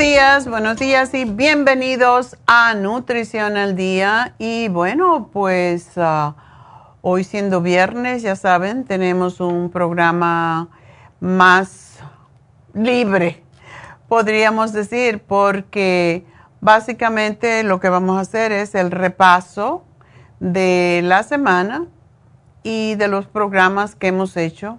Días, buenos días y bienvenidos a Nutrición al Día. Y bueno, pues ah, hoy siendo viernes, ya saben, tenemos un programa más libre, podríamos decir, porque básicamente lo que vamos a hacer es el repaso de la semana y de los programas que hemos hecho.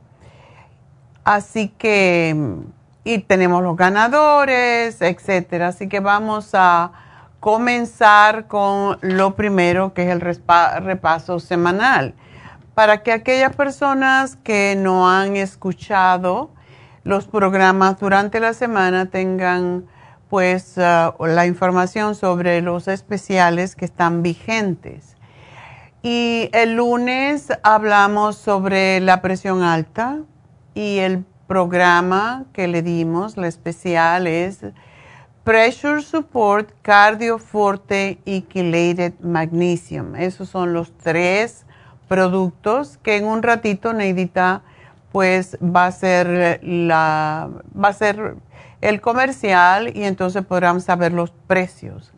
Así que y tenemos los ganadores, etcétera. Así que vamos a comenzar con lo primero, que es el repaso semanal. Para que aquellas personas que no han escuchado los programas durante la semana tengan pues ah, la información sobre los especiales que están vigentes. Y el lunes hablamos sobre la presión alta y el programa que le dimos, la especial es Pressure Support Cardio Forte y Chelated Magnesium. Esos son los tres productos que en un ratito Neidita pues va a ser la va a ser el comercial y entonces podrán saber los precios.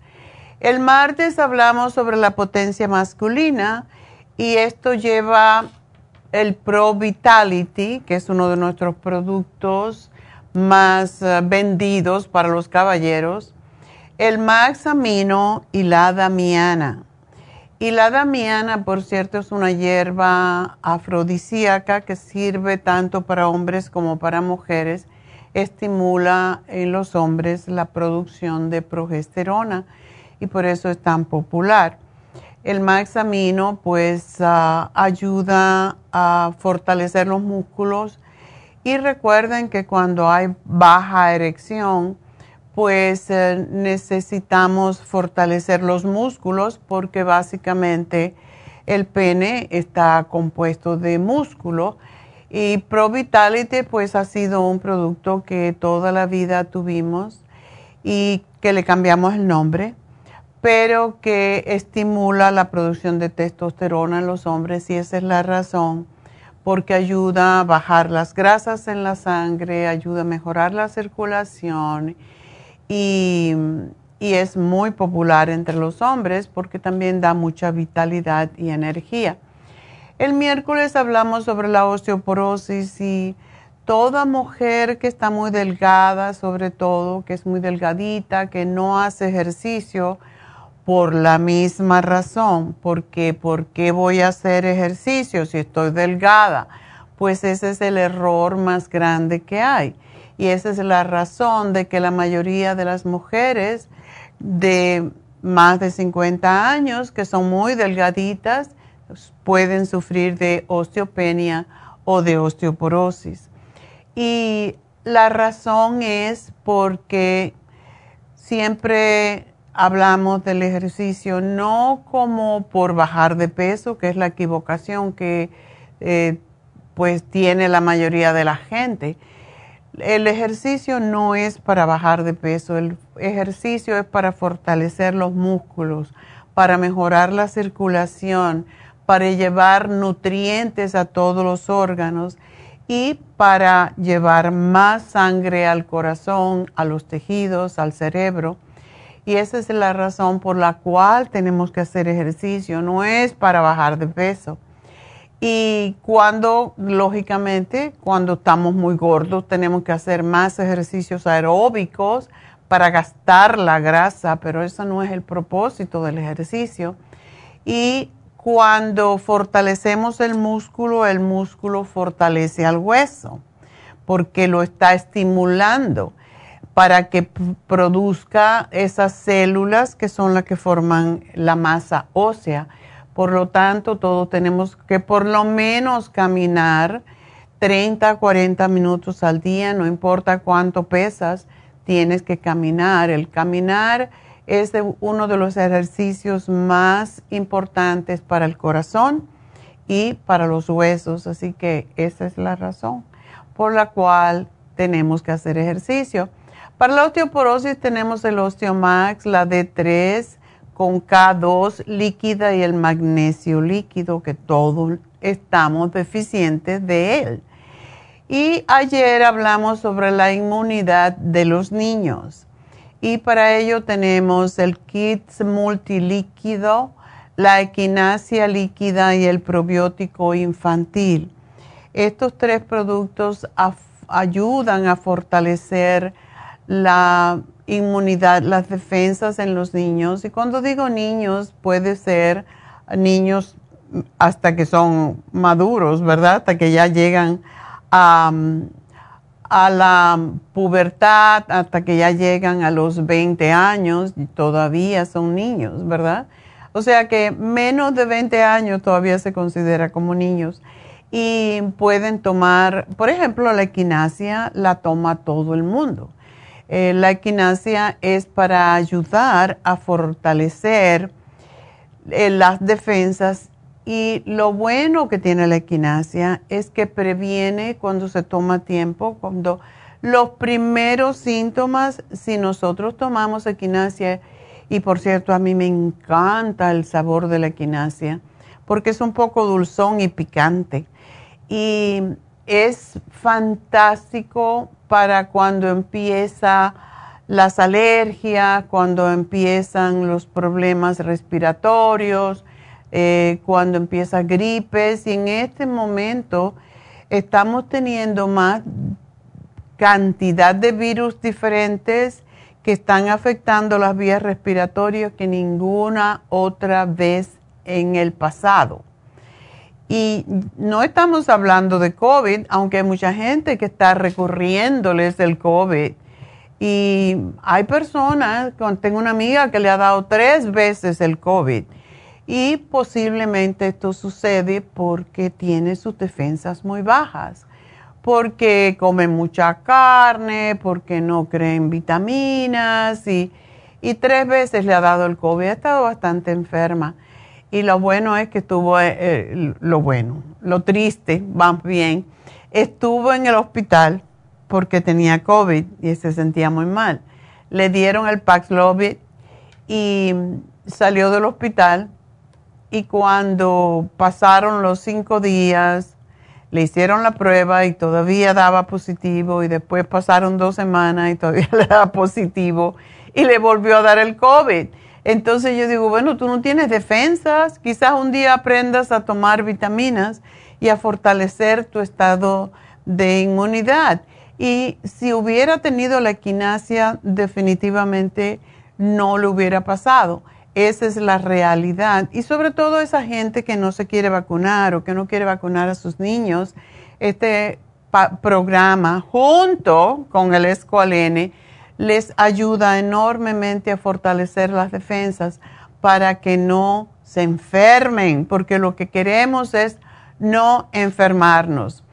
El martes hablamos sobre la potencia masculina y esto lleva el Pro Vitality, que es uno de nuestros productos más eh, vendidos para los caballeros, el Max Amino y la Damiana. Y la Damiana, por cierto, es una hierba afrodisíaca que sirve tanto para hombres como para mujeres. Estimula en los hombres la producción de progesterona y por eso es tan popular. El Max Amino pues ah, ayuda a fortalecer los músculos. Y recuerden que cuando hay baja erección, pues eh, necesitamos fortalecer los músculos porque básicamente el pene está compuesto de músculo. Y Pro Vitality pues ha sido un producto que toda la vida tuvimos y que le cambiamos el nombre, pero que estimula la producción de testosterona en los hombres y esa es la razón porque ayuda a bajar las grasas en la sangre, ayuda a mejorar la circulación y, es muy popular entre los hombres porque también da mucha vitalidad y energía. El miércoles hablamos sobre la osteoporosis y toda mujer que está muy delgada, sobre todo, que es muy delgadita, que no hace ejercicio, por la misma razón, porque ¿por qué voy a hacer ejercicio si estoy delgada? Pues ese es el error más grande que hay. Y esa es la razón de que la mayoría de las mujeres de más de 50 años, que son muy delgaditas, pueden sufrir de osteopenia o de osteoporosis. Y la razón es porque siempre hablamos del ejercicio no como por bajar de peso, que es la equivocación que eh, pues tiene la mayoría de la gente. El ejercicio no es para bajar de peso, el ejercicio es para fortalecer los músculos, para mejorar la circulación, para llevar nutrientes a todos los órganos y para llevar más sangre al corazón, a los tejidos, al cerebro y esa es la razón por la cual tenemos que hacer ejercicio, no es para bajar de peso. Y cuando, lógicamente, cuando estamos muy gordos, tenemos que hacer más ejercicios aeróbicos para gastar la grasa, pero eso no es el propósito del ejercicio. Y cuando fortalecemos el músculo, el músculo fortalece al hueso, porque lo está estimulando para que produzca esas células que son las que forman la masa ósea. Por lo tanto, todos tenemos que por lo menos caminar 30 40 minutos al día, no importa cuánto pesas, tienes que caminar. El caminar es uno de los ejercicios más importantes para el corazón y para los huesos, así que esa es la razón por la cual tenemos que hacer ejercicio. Para la osteoporosis tenemos el Osteomax, la D3 con K2 líquida y el magnesio líquido, que todos estamos deficientes de él. Y ayer hablamos sobre la inmunidad de los niños. Y para ello tenemos el Kids multilíquido, la equinacia líquida y el probiótico infantil. Estos tres productos ayudan a fortalecer la inmunidad, las defensas en los niños. Y cuando digo niños, puede ser niños hasta que son maduros, ¿verdad? Hasta que ya llegan a, la pubertad, hasta que ya llegan a los 20 años y todavía son niños, ¿verdad? O sea que menos de 20 años todavía se considera como niños y pueden tomar, por ejemplo, la equinacia la toma todo el mundo Eh, la equinacia es para ayudar a fortalecer eh, las defensas y lo bueno que tiene la equinacia es que previene cuando se toma tiempo, cuando los primeros síntomas, si nosotros tomamos equinacia, y por cierto, a mí me encanta el sabor de la equinacia, porque es un poco dulzón y picante. Y es fantástico para cuando empieza las alergias, cuando empiezan los problemas respiratorios, eh, cuando empieza gripes y en este momento estamos teniendo más cantidad de virus diferentes que están afectando las vías respiratorias que ninguna otra vez en el pasado. Y no estamos hablando de COVID, aunque hay mucha gente que está recurriéndoles el COVID. Y hay personas, tengo una amiga que le ha dado tres veces el COVID y posiblemente esto sucede porque tiene sus defensas muy bajas, porque come mucha carne, porque no cree en vitaminas y, tres veces le ha dado el COVID. Ha estado bastante enferma. Y lo bueno es que estuvo, eh, eh, lo bueno, lo triste, más bien, estuvo en el hospital porque tenía COVID y se sentía muy mal. Le dieron el Paxlovid y salió del hospital y cuando pasaron los cinco días, le hicieron la prueba y todavía daba positivo y después pasaron dos semanas y todavía le daba positivo y le volvió a dar el COVID. Entonces yo digo, bueno, tú no tienes defensas, quizás un día aprendas a tomar vitaminas y a fortalecer tu estado de inmunidad. Y si hubiera tenido la equinacia, definitivamente no le hubiera pasado. Esa es la realidad. Y sobre todo esa gente que no se quiere vacunar o que no quiere vacunar a sus niños, este programa junto con el Escualene les ayuda enormemente a fortalecer las defensas para que no se enfermen, porque lo que queremos es no enfermarnos.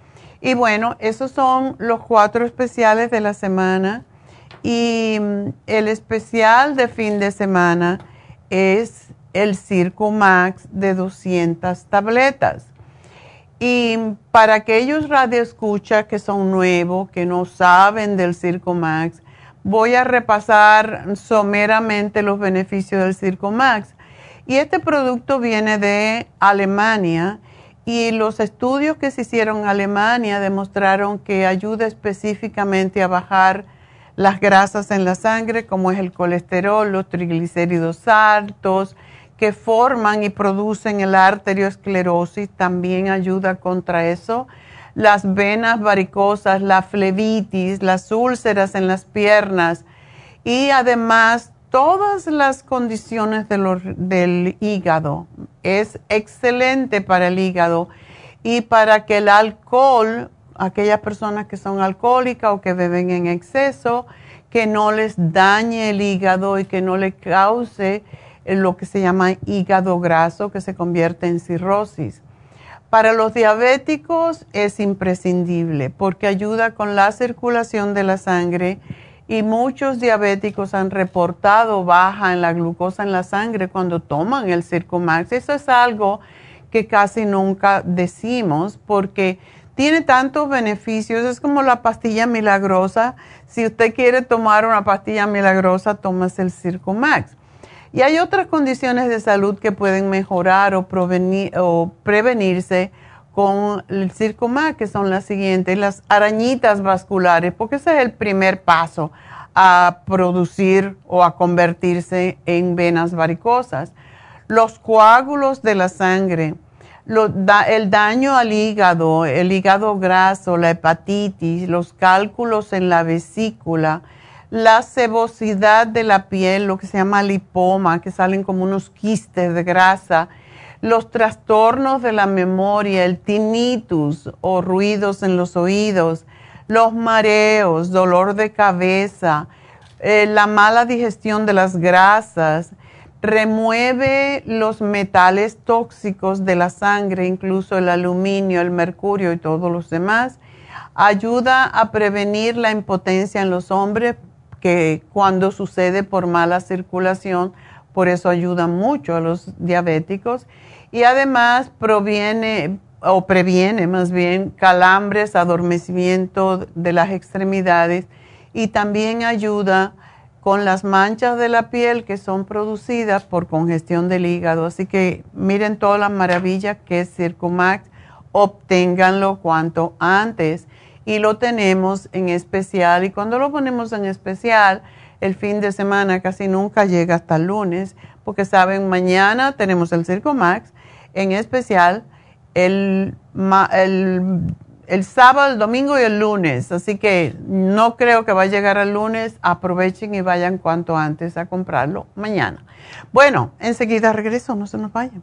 Y bueno, esos son los cuatro especiales de la semana. Y mm, el especial de fin de semana es el Circo Max de 200 tabletas. Y para aquellos radioescuchas que son nuevos, que no saben del Circo Max, voy a repasar someramente los beneficios del Circo Max. Y este producto viene de Alemania y los estudios que se hicieron en Alemania demostraron que ayuda específicamente a bajar las grasas en la sangre, como es el colesterol, los triglicéridos altos, que forman y producen el arteriosclerosis, también ayuda contra eso. Las venas varicosas, la flebitis, las úlceras en las piernas y además todas las condiciones del hígado. Es excelente para el hígado y para que el alcohol aquellas personas que son alcohólicas o que beben en exceso, que no les dañe el hígado y que no le cause lo que se llama hígado graso que se convierte en cirrosis. Para los diabéticos es imprescindible porque ayuda con la circulación de la sangre y muchos diabéticos han reportado baja en la glucosa en la sangre cuando toman el Circumax. Eso es algo que casi nunca decimos porque tiene tantos beneficios, es como la pastilla milagrosa. Si usted quiere tomar una pastilla milagrosa, tómese el Circo Max. Y hay otras condiciones de salud que pueden mejorar o, prevenirse con el Circo Max, que son las siguientes, las arañitas vasculares, porque ese es el primer paso a producir o a convertirse en venas varicosas. Los coágulos de la sangre, el daño al hígado, el hígado graso, la hepatitis, los cálculos en la vesícula, la sebosidad de la piel, lo que se llama lipoma, que salen como unos quistes de grasa, los trastornos de la memoria, el tinnitus o ruidos en los oídos, los mareos, dolor de cabeza, eh, la mala digestión de las grasas, remueve los metales tóxicos de la sangre, incluso el aluminio, el mercurio y todos los demás. Ayuda a prevenir la impotencia en los hombres, que cuando sucede por mala circulación, por eso ayuda mucho a los diabéticos. Y además proviene o previene más bien calambres, adormecimiento de las extremidades y también ayuda con las manchas de la piel que son producidas por congestión del hígado. Así que miren toda la maravilla que es Circumax, obténganlo cuanto antes y lo tenemos en especial y cuando lo ponemos en especial el fin de semana casi nunca llega hasta el lunes porque saben mañana tenemos el Circumax en especial el, el el sábado, el domingo y el lunes. Así que no creo que va a llegar el lunes. Aprovechen y vayan cuanto antes a comprarlo mañana. Bueno, enseguida regreso, no se nos vayan.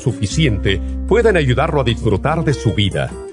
suficiente pueden ayudarlo a disfrutar de su vida.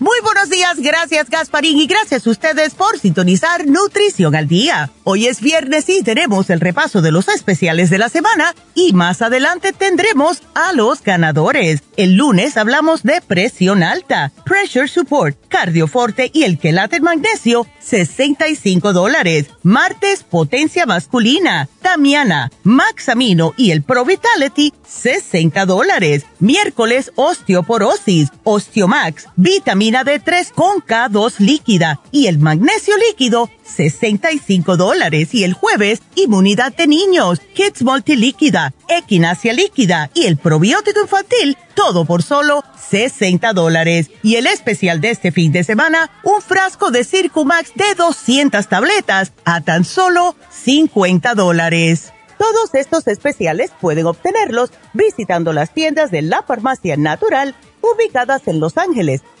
Muy buenos días, gracias Gasparín y gracias a ustedes por sintonizar Nutrición al Día. Hoy es viernes y tenemos el repaso de los especiales de la semana y más adelante tendremos a los ganadores. El lunes hablamos de presión alta, pressure support, cardioforte y el quelate magnesio, 65 dólares. Martes, potencia masculina, Damiana, Maxamino y el Pro Vitality, 60 dólares. Miércoles, osteoporosis, Osteomax, vitamina D3 con K2 líquida y el magnesio líquido, 65 dólares. Y el jueves, inmunidad de niños, Kids Multilíquida, Equinacia líquida y el probiótico infantil, todo por solo 60 dólares. Y el especial de este fin de semana, un frasco de Circumax de 200 tabletas a tan solo 50 dólares. Todos estos especiales pueden obtenerlos visitando las tiendas de la farmacia natural ubicadas en Los Ángeles,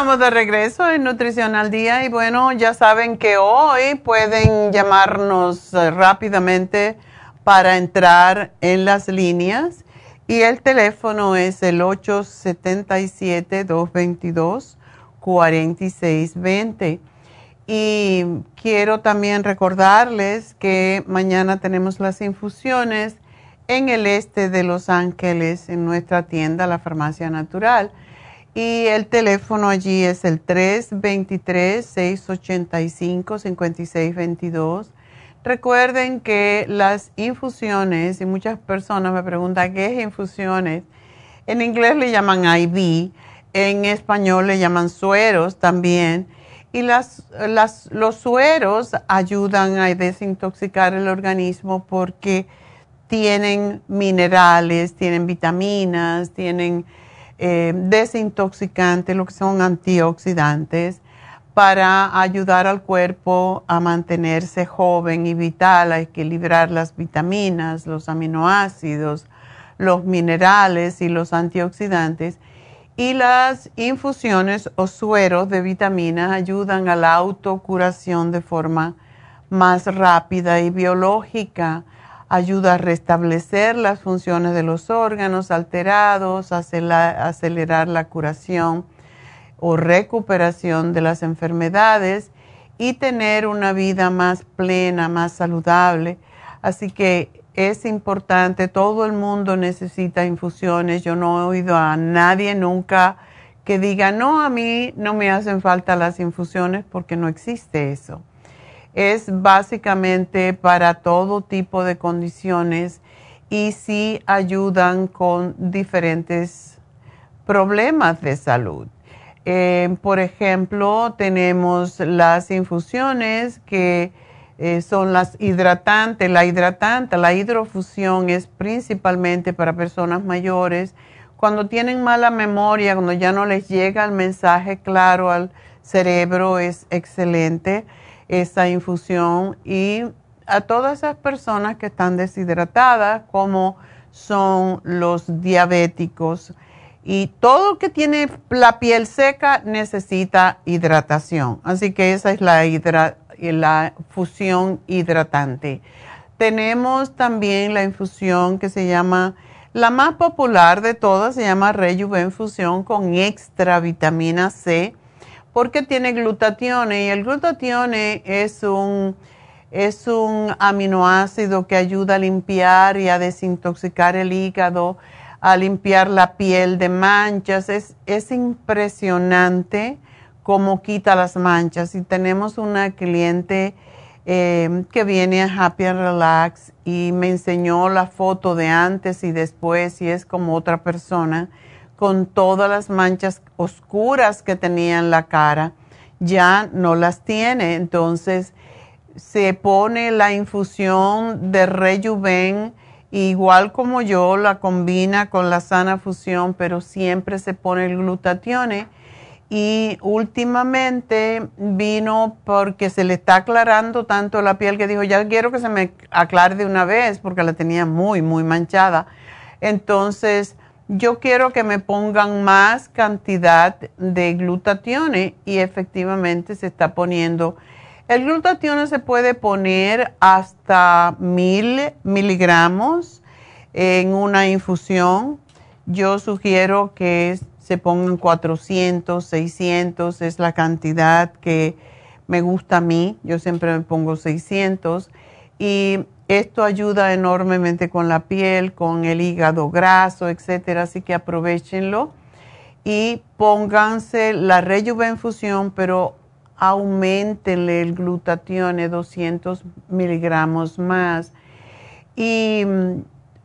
Estamos de regreso en Nutrición al Día y bueno, ya saben que hoy pueden llamarnos eh, rápidamente para entrar en las líneas y el teléfono es el 877-222-4620. Y quiero también recordarles que mañana tenemos las infusiones en el este de Los Ángeles, en nuestra tienda, la Farmacia Natural. Y el teléfono allí es el 323-685-5622 Recuerden que las infusiones, y muchas personas me preguntan qué es infusiones, en inglés le llaman IV, en español le llaman sueros también, y las, los sueros ayudan a desintoxicar el organismo porque tienen minerales, tienen vitaminas, tienen eh, desintoxicantes, lo que son antioxidantes para ayudar al cuerpo a mantenerse joven y vital, a equilibrar las vitaminas, los aminoácidos, los minerales y los antioxidantes. Y las infusiones o sueros de vitaminas ayudan a la autocuración de forma más rápida y biológica. Ayuda a restablecer las funciones de los órganos alterados, acelerar la curación o recuperación de las enfermedades y tener una vida más plena, más saludable. Así que es importante, todo el mundo necesita infusiones. Yo no he oído a nadie nunca que diga, no, a mí no me hacen falta las infusiones porque no existe eso. Es básicamente para todo tipo de condiciones y sí ayudan con diferentes problemas de salud. Eh, por ejemplo, tenemos las infusiones que eh, son las hidratantes. La hidratante, la hidrofusión es principalmente para personas mayores. Cuando tienen mala memoria, cuando ya no les llega el mensaje claro al cerebro, es excelente esa infusión. Y a todas esas personas que están deshidratadas, como son los diabéticos, y todo que tiene la piel seca necesita hidratación. Así que esa es la, la fusión hidratante. Tenemos también la infusión que se llama, la más popular de todas, se llama Rejuven Fusión con extra vitamina C, porque tiene glutatione y el glutatione es un, es un aminoácido que ayuda a limpiar y a desintoxicar el hígado a limpiar la piel de manchas. Es, es impresionante cómo quita las manchas. Y tenemos una cliente eh, que viene a Happy and Relax y me enseñó la foto de antes y después y es como otra persona con todas las manchas oscuras que tenía en la cara. Ya no las tiene. Entonces se pone la infusión de Rejuven igual como yo, la combina con la sana fusión, pero siempre se pone el glutatione. Y últimamente vino porque se le está aclarando tanto la piel que dijo, ya quiero que se me aclare de una vez porque la tenía muy, muy manchada. Entonces, yo quiero que me pongan más cantidad de glutatione y efectivamente se está poniendo el glutatión se puede poner hasta mil miligramos en una infusión. Yo sugiero que se pongan 400, 600, es la cantidad que me gusta a mí. Yo siempre me pongo 600 y esto ayuda enormemente con la piel, con el hígado graso, etcétera, así que aprovechenlo y pónganse la rejuvenfusión, pero aumentenle el glutatión 200 miligramos más. Y mm,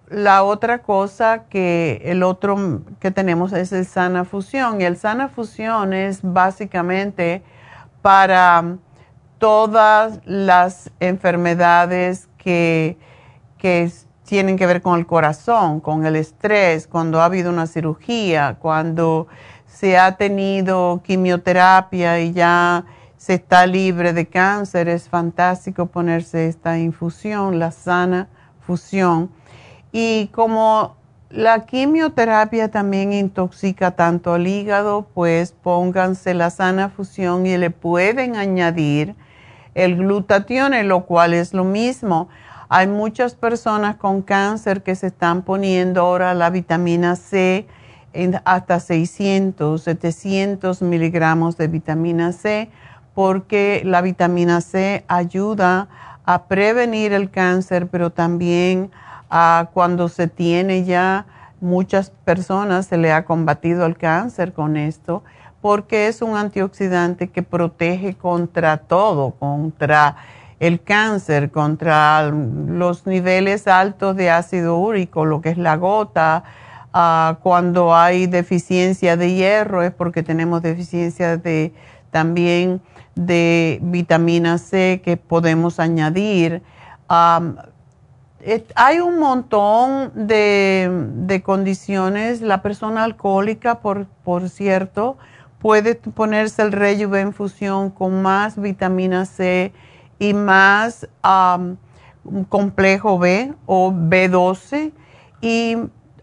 la otra cosa que el otro que tenemos es el sana fusión. Y el sana fusión es básicamente para todas las enfermedades que, tienen que ver con el corazón, con el estrés, cuando ha habido una cirugía, cuando se ha tenido quimioterapia y ya se está libre de cáncer, es fantástico ponerse esta infusión, la sana fusión. Y como la quimioterapia también intoxica tanto al hígado, pues pónganse la sana fusión y le pueden añadir el glutatión, lo cual es lo mismo. Hay muchas personas con cáncer que se están poniendo ahora la vitamina C en hasta 600, 700 miligramos de vitamina C, porque la vitamina C ayuda a prevenir el cáncer, pero también a cuando se tiene ya muchas personas se le ha combatido el cáncer con esto, porque es un antioxidante que protege contra todo, contra el cáncer, contra los niveles altos de ácido úrico, lo que es la gota. Ah, cuando hay deficiencia de hierro es porque tenemos deficiencia de también de vitamina C que podemos añadir. hay un montón de, condiciones. La persona alcohólica, por, por cierto, puede ponerse el Rejuven Fusión con más vitamina C y más complejo B o B12 y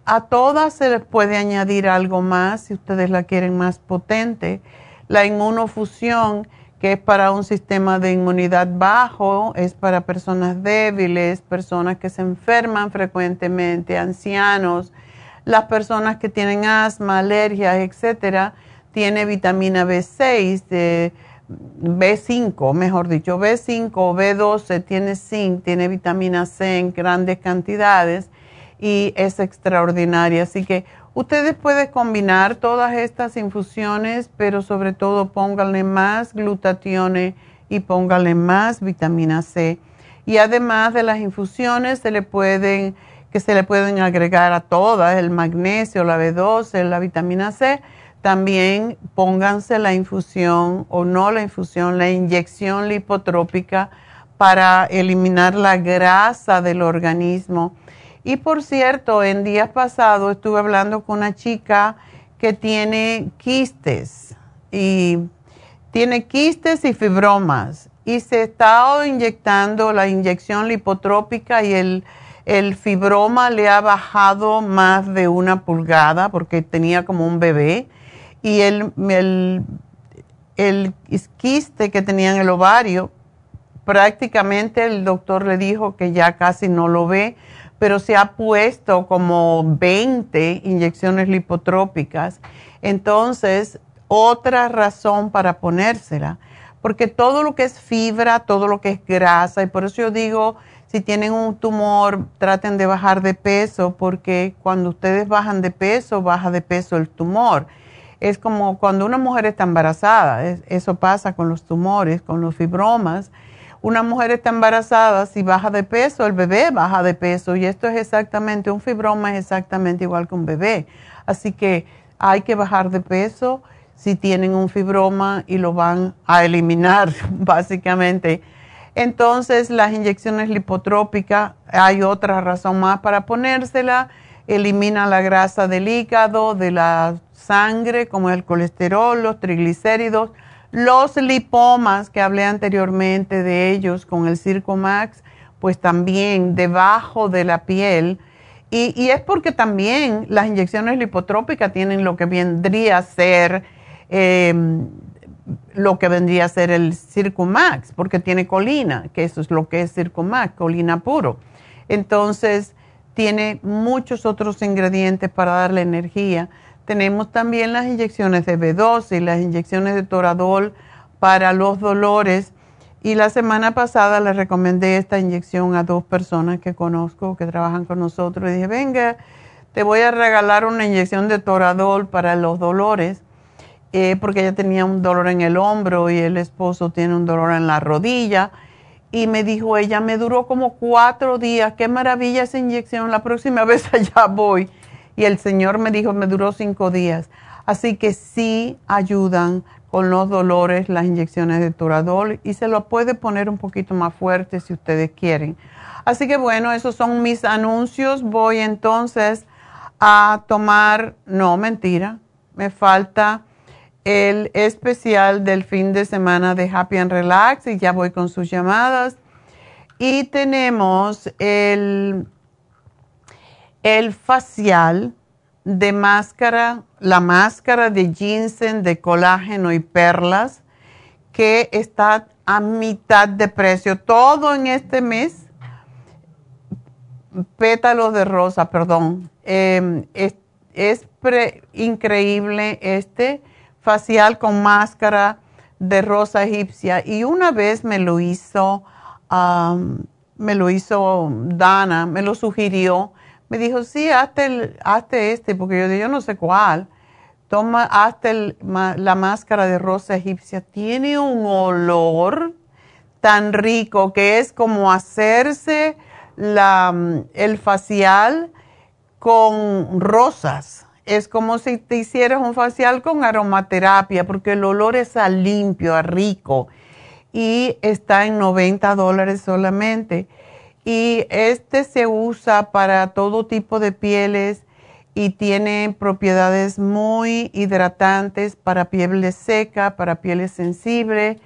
a todas se les puede añadir algo más si ustedes la quieren más potente. La inmunofusión, que es para un sistema de inmunidad bajo, es para personas débiles, personas que se enferman frecuentemente, ancianos, las personas que tienen asma, alergias, etcétera, tiene vitamina B6, de, B5, mejor dicho, B5 o B12 tiene zinc, tiene vitamina C en grandes cantidades y es extraordinaria. Así que ustedes pueden combinar todas estas infusiones, pero sobre todo pónganle más glutatione y pónganle más vitamina C. Y además de las infusiones, se le pueden, que se le pueden agregar a todas, el magnesio, la B12, la vitamina C también pónganse la infusión o no la infusión, la inyección lipotrópica para eliminar la grasa del organismo. Y por cierto, en días pasados estuve hablando con una chica que tiene quistes y tiene quistes y fibromas y se está inyectando la inyección lipotrópica y el, el fibroma le ha bajado más de una pulgada porque tenía como un bebé y el, el, el quiste que tenía en el ovario, prácticamente el doctor le dijo que ya casi no lo ve, pero se ha puesto como 20 inyecciones lipotrópicas. Entonces, otra razón para ponérsela, porque todo lo que es fibra, todo lo que es grasa, y por eso yo digo, si tienen un tumor, traten de bajar de peso, porque cuando ustedes bajan de peso, baja de peso el tumor es como cuando una mujer está embarazada, eso pasa con los tumores, con los fibromas. Una mujer está embarazada, si baja de peso, el bebé baja de peso y esto es exactamente, un fibroma es exactamente igual que un bebé. Así que hay que bajar de peso si tienen un fibroma y lo van a eliminar, básicamente. Entonces, las inyecciones lipotrópicas, hay otra razón más para ponérsela, elimina la grasa del hígado, de la sangre, como el colesterol, los triglicéridos, los lipomas que hablé anteriormente de ellos con el Circo Max, pues también debajo de la piel. Y, es porque también las inyecciones lipotrópicas tienen lo que vendría a ser, em, lo que vendría a ser el Max, porque tiene colina, que eso es lo que es Max, colina puro. Entonces, tiene muchos otros ingredientes para darle energía. Tenemos también las inyecciones de B12 y las inyecciones de Toradol para los dolores. Y la semana pasada le recomendé esta inyección a dos personas que conozco que trabajan con nosotros. Y dije, venga, te voy a regalar una inyección de Toradol para los dolores, eh, porque ella tenía un dolor en el hombro y el esposo tiene un dolor en la rodilla. Y me dijo, ella me duró como cuatro días. Qué maravilla esa inyección. La próxima vez allá voy y el Señor me dijo, me duró cinco días. Así que sí ayudan con los dolores las inyecciones de Turadol y se lo puede poner un poquito más fuerte si ustedes quieren. Así que bueno, esos son mis anuncios. Voy entonces a tomar, no, mentira, me falta el especial del fin de semana de Happy and Relax y ya voy con sus llamadas. Y tenemos el el facial de máscara, la máscara de ginseng de colágeno y perlas, que está a mitad de precio. Todo en este mes, pétalos de rosa, perdón. Em, es, increíble este facial con máscara de rosa egipcia. Y una vez me lo hizo, me lo hizo Dana, me lo sugirió me dijo, sí, hazte, este, porque yo, yo no sé cuál. Toma, hazte la máscara de rosa egipcia. Tiene un olor tan rico que es como hacerse la, el facial con rosas. Es como si te hicieras un facial con aromaterapia, porque el olor es a limpio, a rico. Y está en 90 dólares solamente y este se usa para todo tipo de pieles y tiene propiedades muy hidratantes para pieles seca, para pieles sensible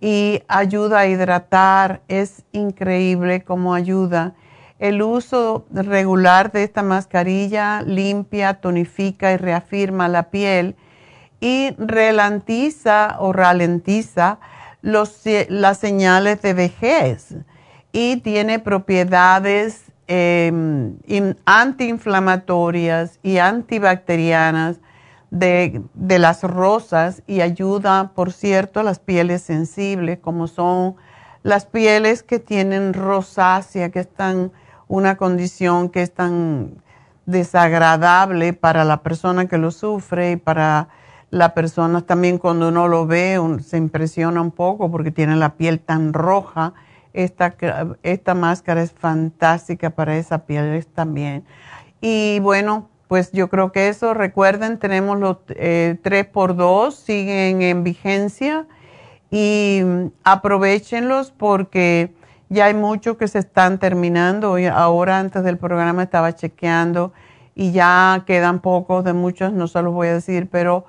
y ayuda a hidratar. Es increíble cómo ayuda. El uso regular de esta mascarilla limpia, tonifica y reafirma la piel y ralentiza o ralentiza los, las señales de vejez y tiene propiedades em, antiinflamatorias y antibacterianas de, las rosas y ayuda, por cierto, a las pieles sensibles, como son las pieles que tienen rosácea, que están una condición que es tan desagradable para la persona que lo sufre y para la persona también cuando uno lo ve se impresiona un poco porque tiene la piel tan roja esta, esta máscara es fantástica para esa piel también. Y bueno, pues yo creo que eso, recuerden, tenemos los eh, 3x2, siguen en vigencia y aprovechenlos porque ya hay muchos que se están terminando. Ahora antes del programa estaba chequeando y ya quedan pocos de muchos, no se los voy a decir, pero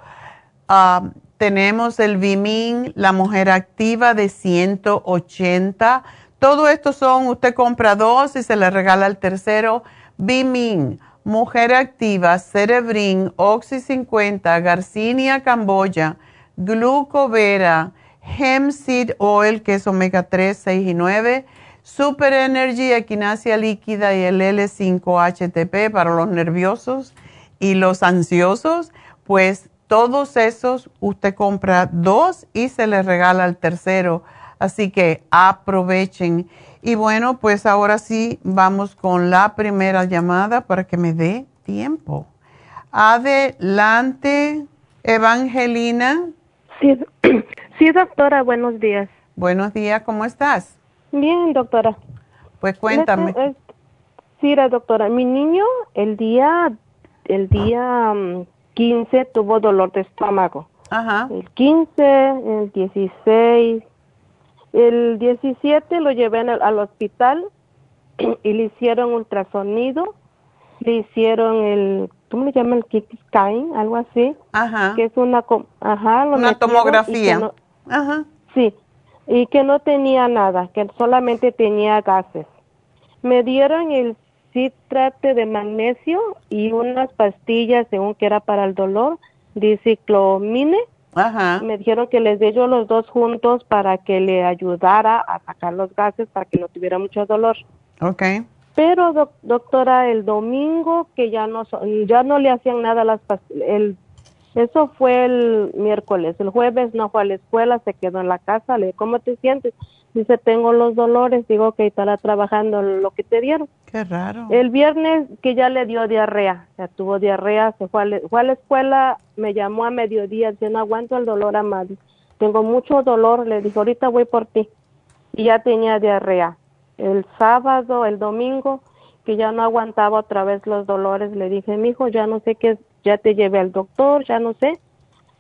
ah, tenemos el Vimin, la mujer activa de 180 todo esto son, usted compra dos y se le regala el tercero. Bimin, Mujer Activa, Cerebrin, Oxy 50, Garcinia Camboya, Glucovera, Hemp Seed Oil, que es omega 3, 6 y 9, Super Energy, Equinacia Líquida y el L5-HTP para los nerviosos y los ansiosos. Pues todos esos usted compra dos y se le regala el tercero Así que aprovechen. Y bueno, pues ahora sí vamos con la primera llamada para que me dé tiempo. Adelante, Evangelina. Sí, sí, doctora, buenos días. Buenos días, ¿cómo estás? Bien, doctora. Pues cuéntame. Sí, doctora, mi niño el día, el día 15 mm, tuvo dolor de estómago. Ajá. El 15, el 16, el 17 lo llevé al hospital y le hicieron ultrasonido, le hicieron el, ¿cómo le llaman? El scan, algo así. Ajá. Que es una, ajá, una tomografía. ajá. Sí, y que no tenía nada, que solamente tenía gases. Me dieron el citrate de magnesio y unas pastillas, según que era para el dolor, diciclomine me dijeron que les dé yo los dos juntos para que le ayudara a sacar los gases para que no tuviera mucho dolor. Ok. Pero doctora, el domingo que ya no ya no le hacían nada a las el eso fue el miércoles. El jueves no fue a la escuela, se quedó en la casa. Le ¿cómo te sientes? Dice, tengo los dolores. Digo, que estará trabajando lo que te dieron. Qué raro. El viernes que ya le dio diarrea, ya tuvo diarrea, se fue a, la, fue a la escuela, me llamó a mediodía, dice, no aguanto el dolor, Amado. Tengo mucho dolor. Le dije, ahorita voy por ti. Y ya tenía diarrea. El sábado, el domingo, que ya no aguantaba otra vez los dolores, le dije, mi hijo, ya no sé qué, ya te llevé al doctor, ya no sé.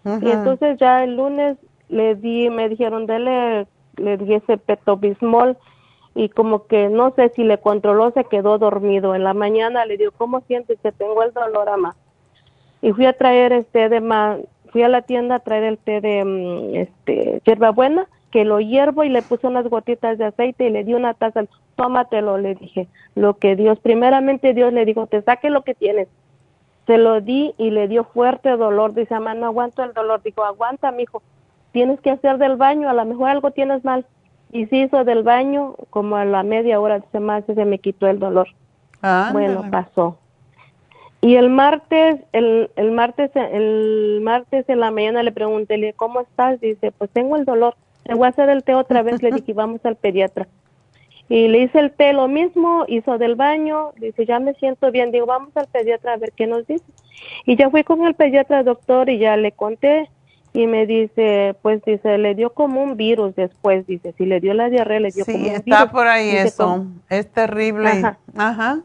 Y entonces ya el lunes le di, me dijeron, dele le di ese petobismol y como que no sé si le controló, se quedó dormido. En la mañana le digo, ¿cómo sientes? Que tengo el dolor, ama. Y fui a traer este de ma fui a la tienda a traer el té de mm, este hierbabuena que lo hiervo y le puse unas gotitas de aceite y le di una taza, tómatelo, le dije, lo que Dios, primeramente Dios le dijo, te saque lo que tienes. Se lo di y le dio fuerte dolor, dice, mamá, no aguanto el dolor, dijo, aguanta, mijo, tienes que hacer del baño, a lo mejor algo tienes mal. Y se hizo del baño, como a la media hora, dice, más se me quitó el dolor. bueno, pasó. Y el martes, el, el martes, el martes en la mañana le pregunté, le ¿cómo estás? Dice, pues tengo el dolor, te voy a hacer el té otra vez, le dije, vamos al pediatra. Y le hice el té lo mismo, hizo del baño, dice, ya me siento bien, digo, vamos al pediatra a ver qué nos dice. Y ya fui con el pediatra, doctor, y ya le conté, y me dice, pues dice, le dio como un virus después, dice, si le dio la diarrea, le dio como un virus. Sí, está por ahí eso, es terrible. Ajá.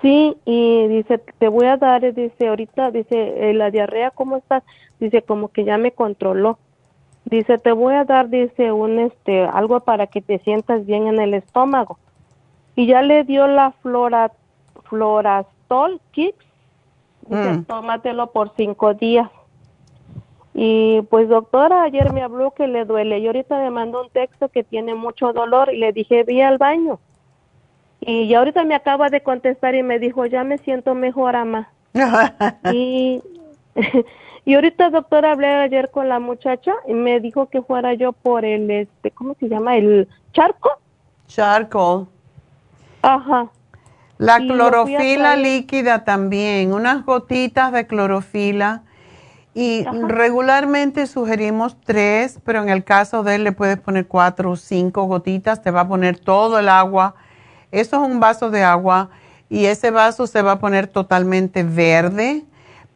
Sí, y dice, te voy a dar, dice, ahorita, dice, eh, la diarrea, ¿cómo estás? Dice, como que ya me controló. Dice, te voy a dar, dice, un, este, algo para que te sientas bien en el estómago. Y ya le dio la flora, florastol kicks. Dice, mm. tómatelo por cinco días. Y pues doctora, ayer me habló que le duele y ahorita me mandó un texto que tiene mucho dolor y le dije, vi al baño. Y ahorita me acaba de contestar y me dijo, ya me siento mejor, ama. y, y ahorita, doctora, hablé ayer con la muchacha y me dijo que fuera yo por el, este, ¿cómo se llama? El charco. Charco. Ajá. La clorofila líquida también, unas gotitas de clorofila. Y regularmente sugerimos tres, pero en el caso de él le puedes poner cuatro o cinco gotitas, te va a poner todo el agua. Eso es un vaso de agua y ese vaso se va a poner totalmente verde,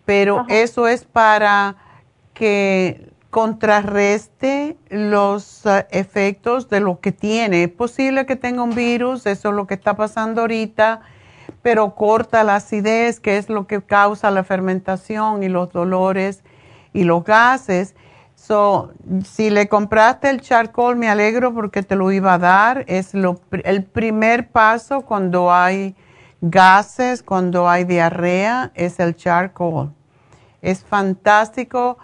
pero eso es para que contrarreste los uh, efectos de lo que tiene. Es posible que tenga un virus, eso es lo que está pasando ahorita, pero corta la acidez, que es lo que causa la fermentación y los dolores y los gases. So, si le compraste el charcoal, me alegro porque te lo iba a dar. Es lo, el primer paso cuando hay gases, cuando hay diarrea, es el charcoal. Es fantástico.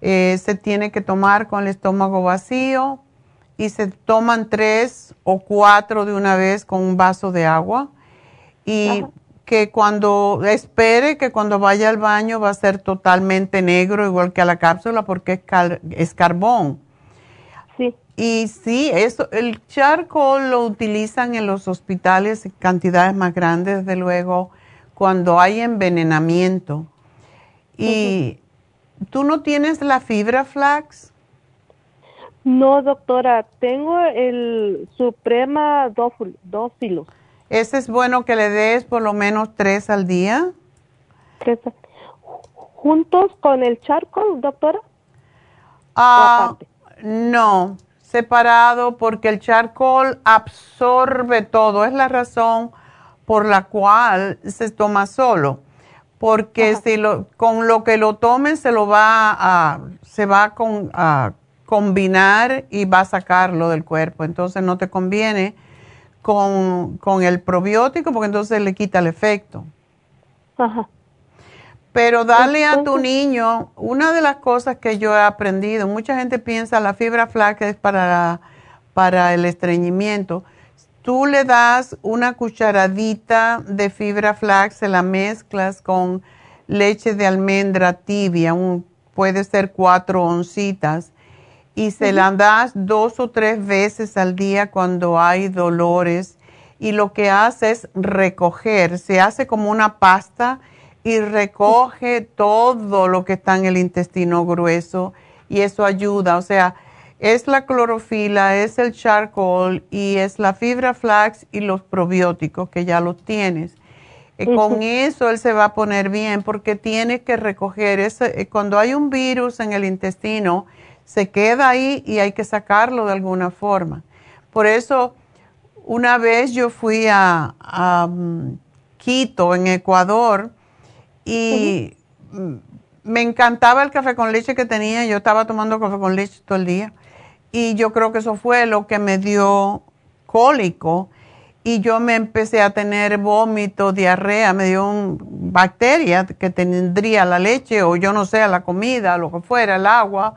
Eh, se tiene que tomar con el estómago vacío y se toman tres o cuatro de una vez con un vaso de agua. Y que cuando espere que cuando vaya al baño va a ser totalmente negro, igual que a la cápsula, porque es, carbón. Sí. Y sí, eso, el charcoal lo utilizan en los hospitales en cantidades más grandes, desde luego, cuando hay envenenamiento. ¿Y tú no tienes la fibra flax? No, doctora, tengo el Suprema Dófilo. Ese es bueno que le des por lo menos tres al día. Tres. ¿Juntos con el charcoal, doctora? Ah, no, separado porque el charcoal absorbe todo. Es la razón por la cual se toma solo. Porque si lo, con lo que lo tomen se lo va a, se va a combinar y va a sacarlo del cuerpo. Entonces no te conviene con, el probiótico porque entonces le quita el efecto. Ajá. Pero dale a tu niño, una de las cosas que yo he aprendido, mucha gente piensa la fibra flax es para, para el estreñimiento. Tú le das una cucharadita de fibra flax, se la mezclas con leche de almendra tibia, un, puede ser cuatro oncitas, y se la das dos o tres veces al día cuando hay dolores y lo que hace es recoger, se hace como una pasta y recoge todo lo que está en el intestino grueso y eso ayuda, o sea, es la clorofila, es el charcoal y es la fibra flax y los probióticos que ya los tienes. Eh, con eso él se va a poner bien porque tiene que recoger, ese, eh, cuando hay un virus en el intestino, se queda ahí y hay que sacarlo de alguna forma. Por eso, una vez yo fui a, mm, Quito, en Ecuador, y me encantaba el café con leche que tenía. Yo estaba tomando café con leche todo el día. Y yo creo que eso fue lo que me dio cólico. Y yo me empecé a tener vómito, diarrea, me dio un, bacteria que tendría la leche o yo no sé, la comida, lo que fuera, el agua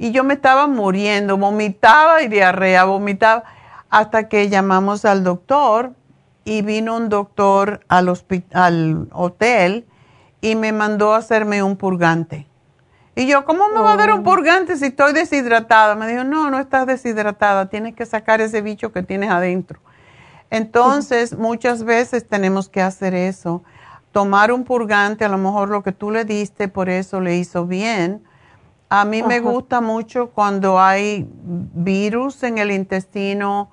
y yo me estaba muriendo, vomitaba y diarrea, vomitaba, hasta que llamamos al doctor y vino un doctor al, al hotel y me mandó a hacerme un purgante. Y yo, ¿cómo me va a dar un oh. purgante si estoy deshidratada? Me dijo, no, no estás deshidratada, tienes que sacar ese bicho que tienes adentro. Entonces, muchas veces tenemos que hacer eso. Tomar un purgante, a lo mejor lo que tú le diste, por eso le hizo bien. A mí me gusta mucho cuando hay virus en el intestino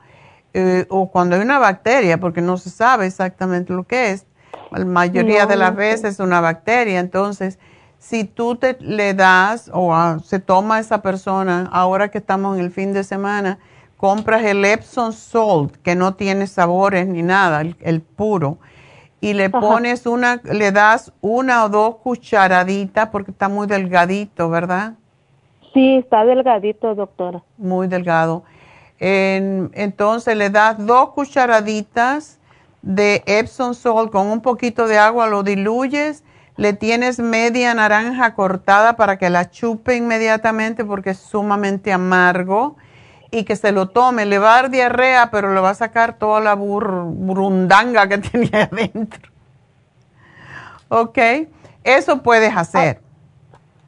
eh, o cuando hay una bacteria, porque no se sabe exactamente lo que es. La mayoría de las veces es una bacteria. Entonces, si tú te le das o se toma esa persona, ahora que estamos en el fin de semana, compras el Epsom Salt, que no tiene sabores ni nada, el, puro, y le pones una, le das una o dos cucharaditas porque está muy delgadito, ¿verdad? Sí, está delgadito, doctora. Muy delgado. entonces le das dos cucharaditas de Epsom Salt con un poquito de agua, lo diluyes, le tienes media naranja cortada para que la chupe inmediatamente porque es sumamente amargo y que se lo tome. Le va a dar diarrea, pero le va a sacar toda la burundanga que tenía adentro. ¿Ok? Eso puedes hacer.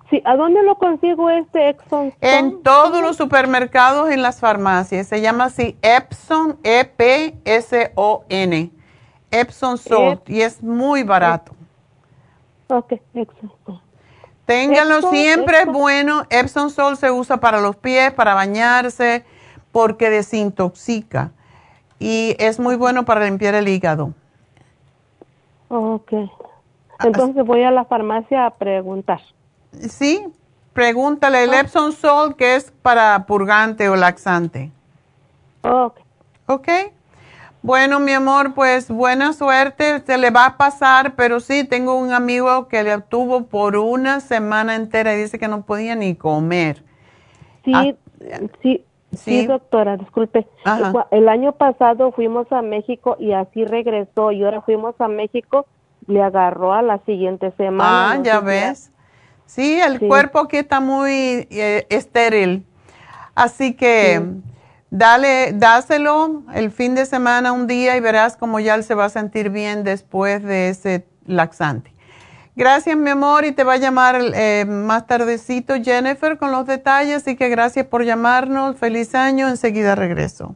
Sí, ¿a dónde lo consigo este Epson? En todos los supermercados, en las farmacias. Se llama así Epson, E-P-S-O-N. Epson Salt. y es muy barato. Ok, Epson Ténganlo siempre, es bueno. Epsom Salt se usa para los pies, para bañarse, porque desintoxica. Y es muy bueno para limpiar el hígado. Ok. Entonces voy a la farmacia a preguntar. Sí, pregúntale el ah. Epsom Salt que es para purgante o laxante. Ok. Ok. Bueno, mi amor, pues buena suerte, se le va a pasar, pero sí, tengo un amigo que le tuvo por una semana entera y dice que no podía ni comer. Sí, ah, sí, sí, doctora, disculpe. El año pasado fuimos a México y así regresó y ahora fuimos a México, le agarró a la siguiente semana. Ah, ya ves. Sí, el cuerpo aquí está muy eh, estéril. Así que... Dale, dáselo el fin de semana un día y verás cómo ya él se va a sentir bien después de ese laxante. Gracias, mi amor, y te va a llamar eh, más tardecito Jennifer con los detalles, así que gracias por llamarnos. Feliz año, enseguida regreso.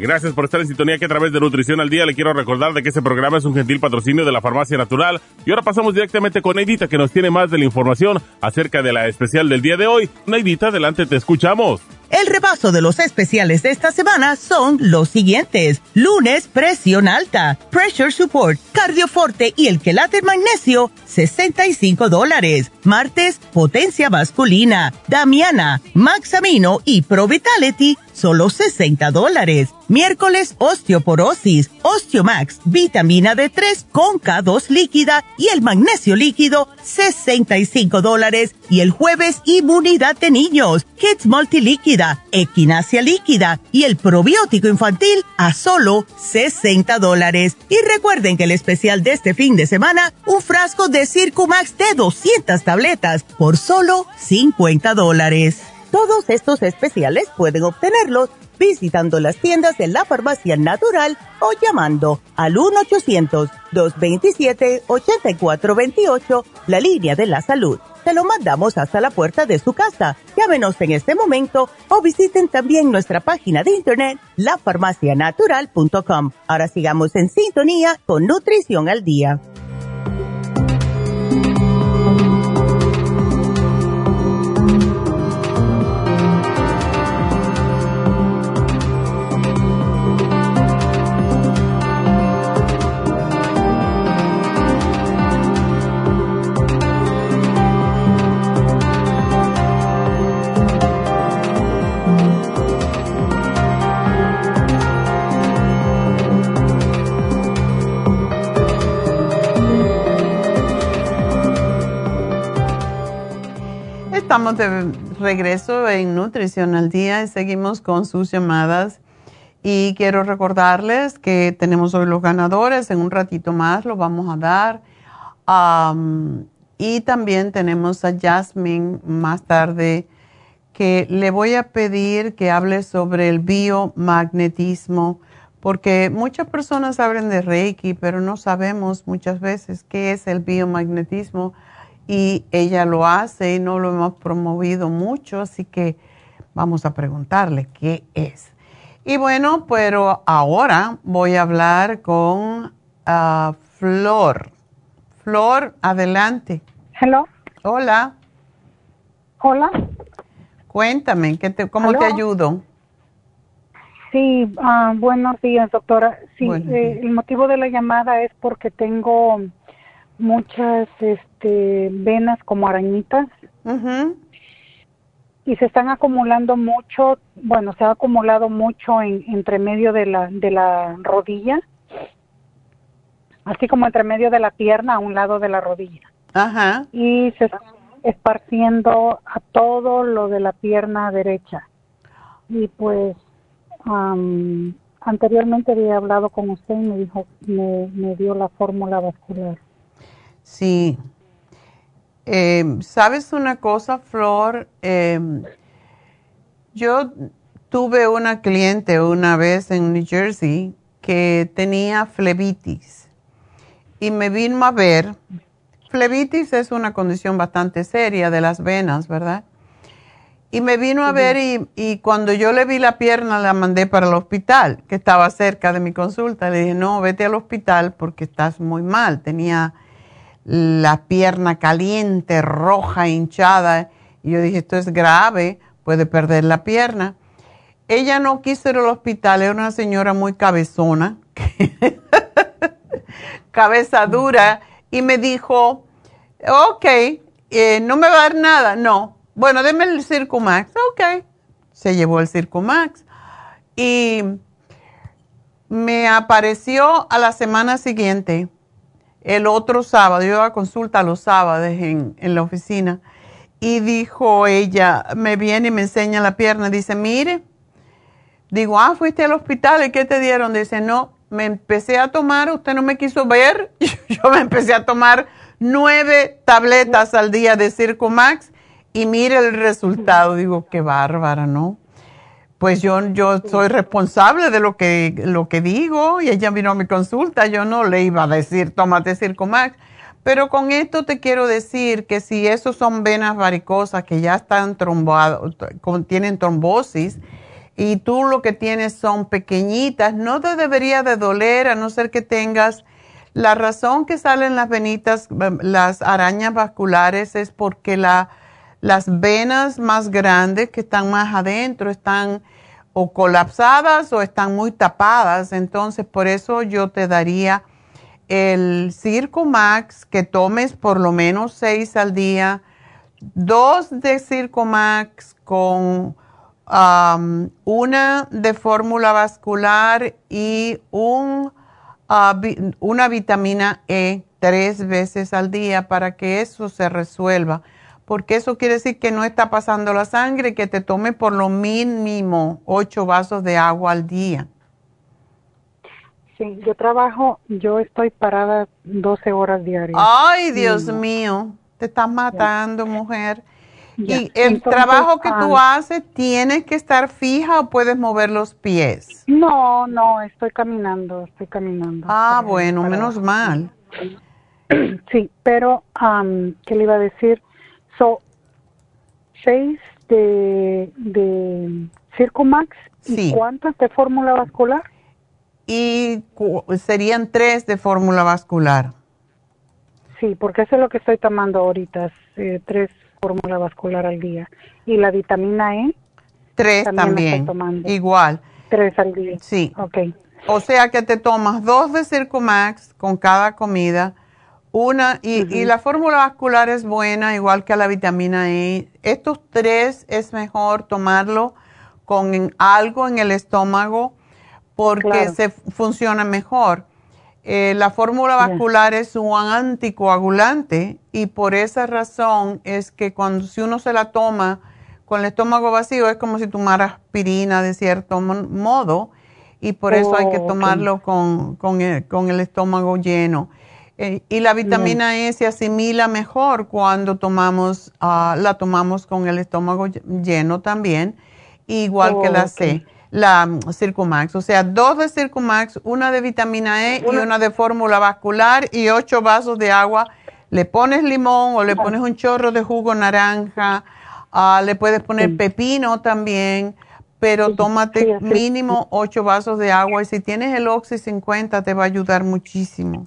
Gracias por estar en sintonía que a través de Nutrición al Día le quiero recordar de que este programa es un gentil patrocinio de la Farmacia Natural. Y ahora pasamos directamente con Neidita que nos tiene más de la información acerca de la especial del día de hoy. Neidita, adelante, te escuchamos. El repaso de los especiales de esta semana son los siguientes. Lunes, presión alta, pressure support Cardioforte y el quelate magnesio, 65 dólares. Martes, potencia masculina, Damiana, Maxamino y Pro Vitality, solo 60 dólares. Miércoles, osteoporosis, Osteomax, vitamina D3 con K2 líquida y el magnesio líquido, 65 dólares. Y el jueves, inmunidad de niños, Kids Multilíquida, Equinacia líquida y el probiótico infantil a solo 60 dólares. Y recuerden que el especial de este fin de semana, un frasco de Circumax de 200 tabletas por solo 50 dólares. Todos estos especiales pueden obtenerlos visitando las tiendas de la farmacia natural o llamando al 1-800-227-8428, la línea de la salud. Se lo mandamos hasta la puerta de su casa. Llámenos en este momento o visiten también nuestra página de internet, lafarmacianatural.com. Ahora sigamos en sintonía con Nutrición al Día. Thank you. Estamos de regreso en Nutrición al Día y seguimos con sus llamadas. Y quiero recordarles que tenemos hoy los ganadores, en un ratito más lo vamos a dar. y también tenemos a Jasmine más tarde, que le voy a pedir que hable sobre el biomagnetismo, porque muchas personas hablan de Reiki, pero no sabemos muchas veces qué es el biomagnetismo y ella lo hace y no lo hemos promovido mucho, así que vamos a preguntarle qué es. Y bueno, pero ahora voy a hablar con ah, Flor. Flor, adelante. Hello. Hola. Hola. Cuéntame, ¿qué te, ¿cómo te ayudo? Sí, uh, buenos días, doctora. Sí, eh, el motivo de la llamada es porque tengo muchas este, venas como arañitas. Y se están acumulando mucho, bueno, se ha acumulado mucho en, entre medio de la, de la rodilla, así como entre medio de la pierna a un lado de la rodilla. Ajá. Y se está esparciendo a todo lo de la pierna derecha. Y pues anteriormente había hablado con usted y me dijo, me, me dio la fórmula vascular. Sí. Em, ¿Sabes una cosa, Flor? Em, yo tuve una cliente una vez en New Jersey que tenía flebitis y me vino a ver. Flebitis es una condición bastante seria de las venas, ¿verdad? Y me vino a ver y, y, cuando yo le vi la pierna la mandé para el hospital, que estaba cerca de mi consulta. Le dije, no, vete al hospital porque estás muy mal. Tenía la pierna caliente, roja, hinchada. Y yo dije, esto es grave, puede perder la pierna. Ella no quiso ir al hospital, era una señora muy cabezona, cabeza dura, y me dijo, ok, eh, no me va a dar nada, no. Bueno, deme el Circumax, ok. Se llevó el Circumax. Y me apareció a la semana siguiente el otro sábado, yo a consulta los sábados en, la oficina, y dijo ella, me viene y me enseña la pierna, dice, mire, digo, ah, fuiste al hospital, ¿y qué te dieron? Dice, no, me empecé a tomar, usted no me quiso ver, yo me empecé a tomar nueve tabletas al día de Circumax y mire el resultado, digo, qué bárbara, ¿no? Pues yo, yo soy responsable de lo que, lo que digo y ella vino a mi consulta, yo no le iba a decir tómate Circomax, pero con esto te quiero decir que si esos son venas varicosas que ya están trombadas, tienen trombosis y tú lo que tienes son pequeñitas, no te debería de doler a no ser que tengas la razón que salen las venitas, las arañas vasculares es porque la las venas más grandes que están más adentro están o colapsadas o están muy tapadas. Entonces, por eso yo te daría el Circo Max, que tomes por lo menos seis al día, dos de Circo Max con una de fórmula vascular y un, ah, una vitamina E tres veces al día para que eso se resuelva. Porque eso quiere decir que no está pasando la sangre, que te tome por lo mínimo ocho vasos de agua al día. Sí, yo trabajo, yo estoy parada 12 horas diarias. Ay, Dios mío, te estás matando, mujer. ¿Y el trabajo que tú ah, haces, tienes que estar fija o puedes mover los pies? No, no, estoy caminando, estoy caminando. Ah, bueno, menos mal. Sí, pero, ¿qué le iba a decir? So, seis de, de Circumax y cuántas de fórmula vascular? Y serían tres de fórmula vascular. Sí, porque eso es lo que estoy tomando ahorita, eh, tres fórmula vascular al día. ¿Y la vitamina E? Tres también, igual. Tres al día. Sí. Ok. O sea que te tomas dos de Circumax con cada comida, una, y, la fórmula vascular es buena, igual que la vitamina E. Estos tres es mejor tomarlo con algo en el estómago porque se funciona mejor. Eh, la fórmula vascular es un anticoagulante y por esa razón es que cuando si uno se la toma con el estómago vacío es como si tomara aspirina de cierto modo y por eso hay que oh, tomarlo con, el, estómago lleno. Eh, y la vitamina E se asimila mejor cuando tomamos, ah, la tomamos con el estómago lleno también, igual que la oh, C la mm, Circumax. O sea, dos de Circumax, una de vitamina E y una de fórmula vascular y ocho vasos de agua. Le pones limón o le pones un chorro de jugo naranja, ah, le puedes poner pepino también, pero tómate mínimo ocho vasos de agua y si tienes el Oxy 50 te va a ayudar muchísimo.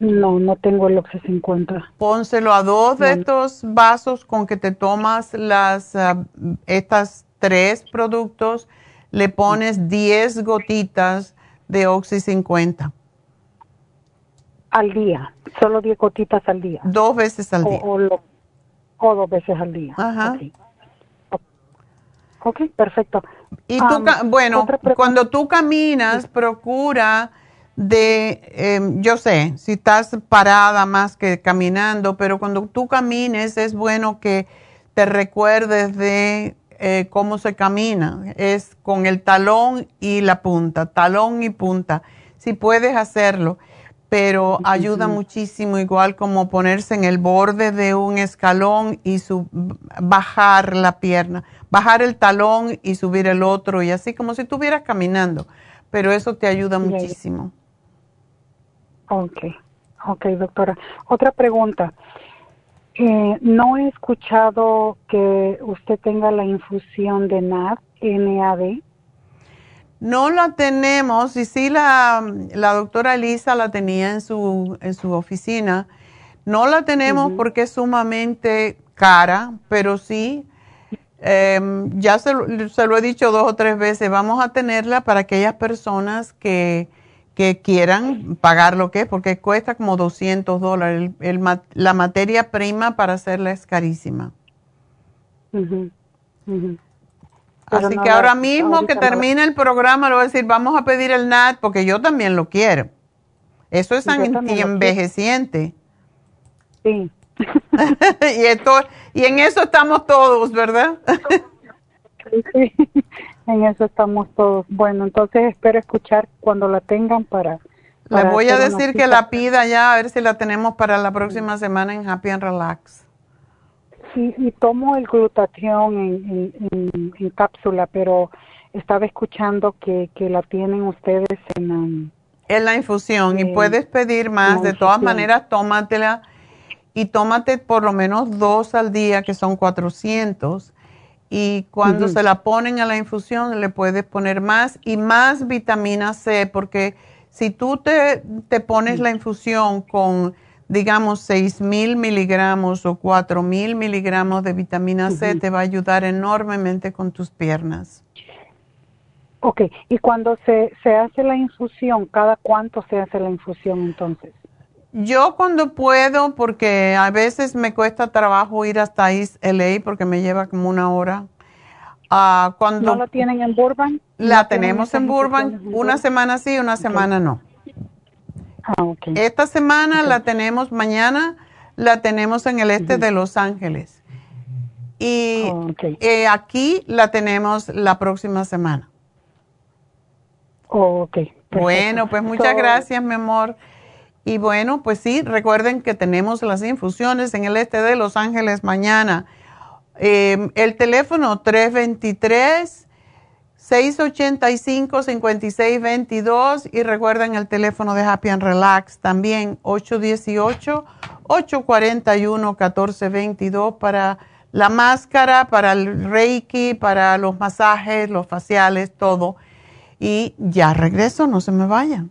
No, no tengo el Oxy 50. Pónselo a dos de estos vasos con que te tomas las, ah, estas tres productos le pones 10 gotitas de Oxy 50. Al día, solo 10 gotitas al día. Dos veces al día. O, dos veces al día. Ajá. Ok, perfecto. Y tú, bueno, cuando tú caminas, procura de, em, yo sé, si estás parada más que caminando, pero cuando tú camines es bueno que te recuerdes de eh, cómo se camina. Es con el talón y la punta, talón y punta. Si puedes hacerlo, pero ayuda muchísimo, igual como ponerse en el borde de un escalón y bajar la pierna, bajar el talón y subir el otro, y así como si estuvieras caminando. Pero eso te ayuda muchísimo. Ok, ok, doctora. Otra pregunta. Eh, no he escuchado que usted tenga la infusión de NAD, NAD. No la tenemos, y sí la, la doctora Elisa la tenía en su, en su oficina. No la tenemos porque es sumamente cara, pero sí, em, ya se, se, lo he dicho dos o tres veces, vamos a tenerla para aquellas personas que que quieran pagar lo que es, porque cuesta como 200 dólares. El, la materia prima para hacerla es carísima. Así que ahora mismo que termine el programa, le voy a decir, vamos a pedir el NAT, porque yo también lo quiero. Eso es anti-envejeciente. Sí. y, esto, y en eso estamos todos, ¿verdad? sí. En eso estamos todos. Bueno, entonces espero escuchar cuando la tengan para... Le voy a decir que la pida ya, a ver si la tenemos para la próxima semana en Happy and Relax. Sí, y tomo el glutatión en, cápsula, pero estaba escuchando que, que la tienen ustedes en... Um, en la infusión y puedes pedir más. De todas maneras, tómatela y tómate por lo menos dos al día, que son 400 y cuando se la ponen a la infusión le puedes poner más y más vitamina C porque si tú te, te pones la infusión con digamos 6 mil miligramos o 4 mil miligramos de vitamina C te va a ayudar enormemente con tus piernas. Ok, y cuando se, se hace la infusión, ¿cada cuánto se hace la infusión entonces? Yo cuando puedo, porque a veces me cuesta trabajo ir hasta East LA porque me lleva como una hora. Uh, cuando ¿No la tienen en Burbank? La tenemos en Burbank, una semana sí, una semana no. Ah, okay. Esta semana la tenemos, mañana la tenemos en el este de Los Ángeles. Y Oh, eh, aquí la tenemos la próxima semana. Oh, ok. perfecto. Bueno, pues muchas So, gracias, mi amor. Y bueno, pues sí, recuerden que tenemos las infusiones en el este de Los Ángeles mañana. Eh, el teléfono 323-685-5622 y recuerden el teléfono de Happy and Relax también 818-841-1422 para la máscara, para el reiki, para los masajes, los faciales, todo. Y ya regreso, no se me vayan.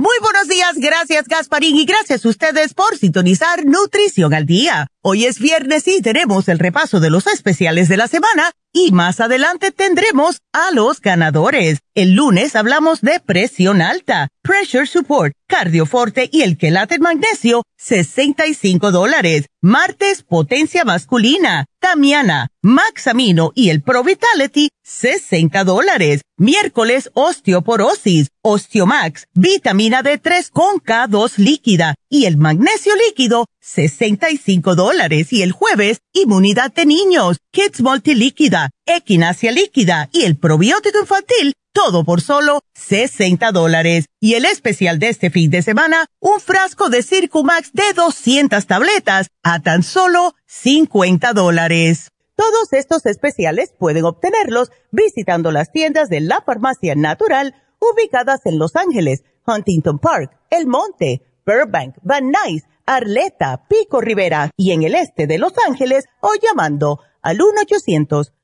Muy buenos días, gracias Gasparín y gracias a ustedes por sintonizar Nutrición al Día. Hoy es viernes y tenemos el repaso de los especiales de la semana y más adelante tendremos a los ganadores. El lunes hablamos de presión alta, pressure support, cardioforte y el quelate magnesio, 65 dólares. Martes, potencia masculina, Tamiana, Max Amino y el Pro Vitality, 60 dólares. Miércoles, osteoporosis, Osteomax, vitamina D3 con K2 líquida y el magnesio líquido, 65 dólares. Y el jueves, inmunidad de niños, Kids Multilíquida, Equinacia líquida y el probiótico infantil, todo por solo 60 dólares. Y el especial de este fin de semana, un frasco de Circumax de 200 tabletas a tan solo 50 dólares. Todos estos especiales pueden obtenerlos visitando las tiendas de la farmacia natural ubicadas en Los Ángeles, Huntington Park, El Monte, Burbank, Van Nuys, Arleta, Pico Rivera y en el este de Los Ángeles o llamando al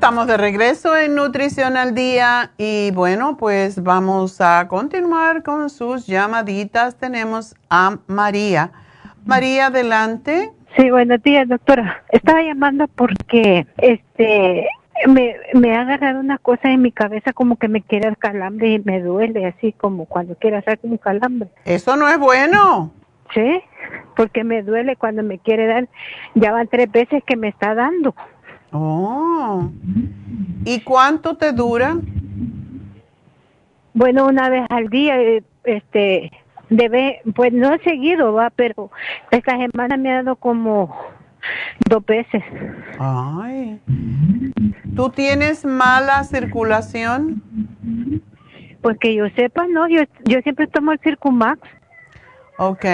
Estamos de regreso en Nutrición al Día y bueno, pues vamos a continuar con sus llamaditas. Tenemos a María. María, adelante. Sí, buenos días, doctora. Estaba llamando porque este me, me ha agarrado una cosa en mi cabeza como que me quiere el calambre y me duele, así como cuando quiero hacer un calambre. Eso no es bueno. Sí, porque me duele cuando me quiere dar. Ya van tres veces que me está dando. Oh. ¿Y cuánto te dura? Bueno, una vez al día, eh, este, debe, pues no he seguido, va, pero esta semana me ha dado como dos veces. Ay. ¿Tú tienes mala circulación? Pues que yo sepa, no, yo, yo siempre tomo el Circumax. Ok.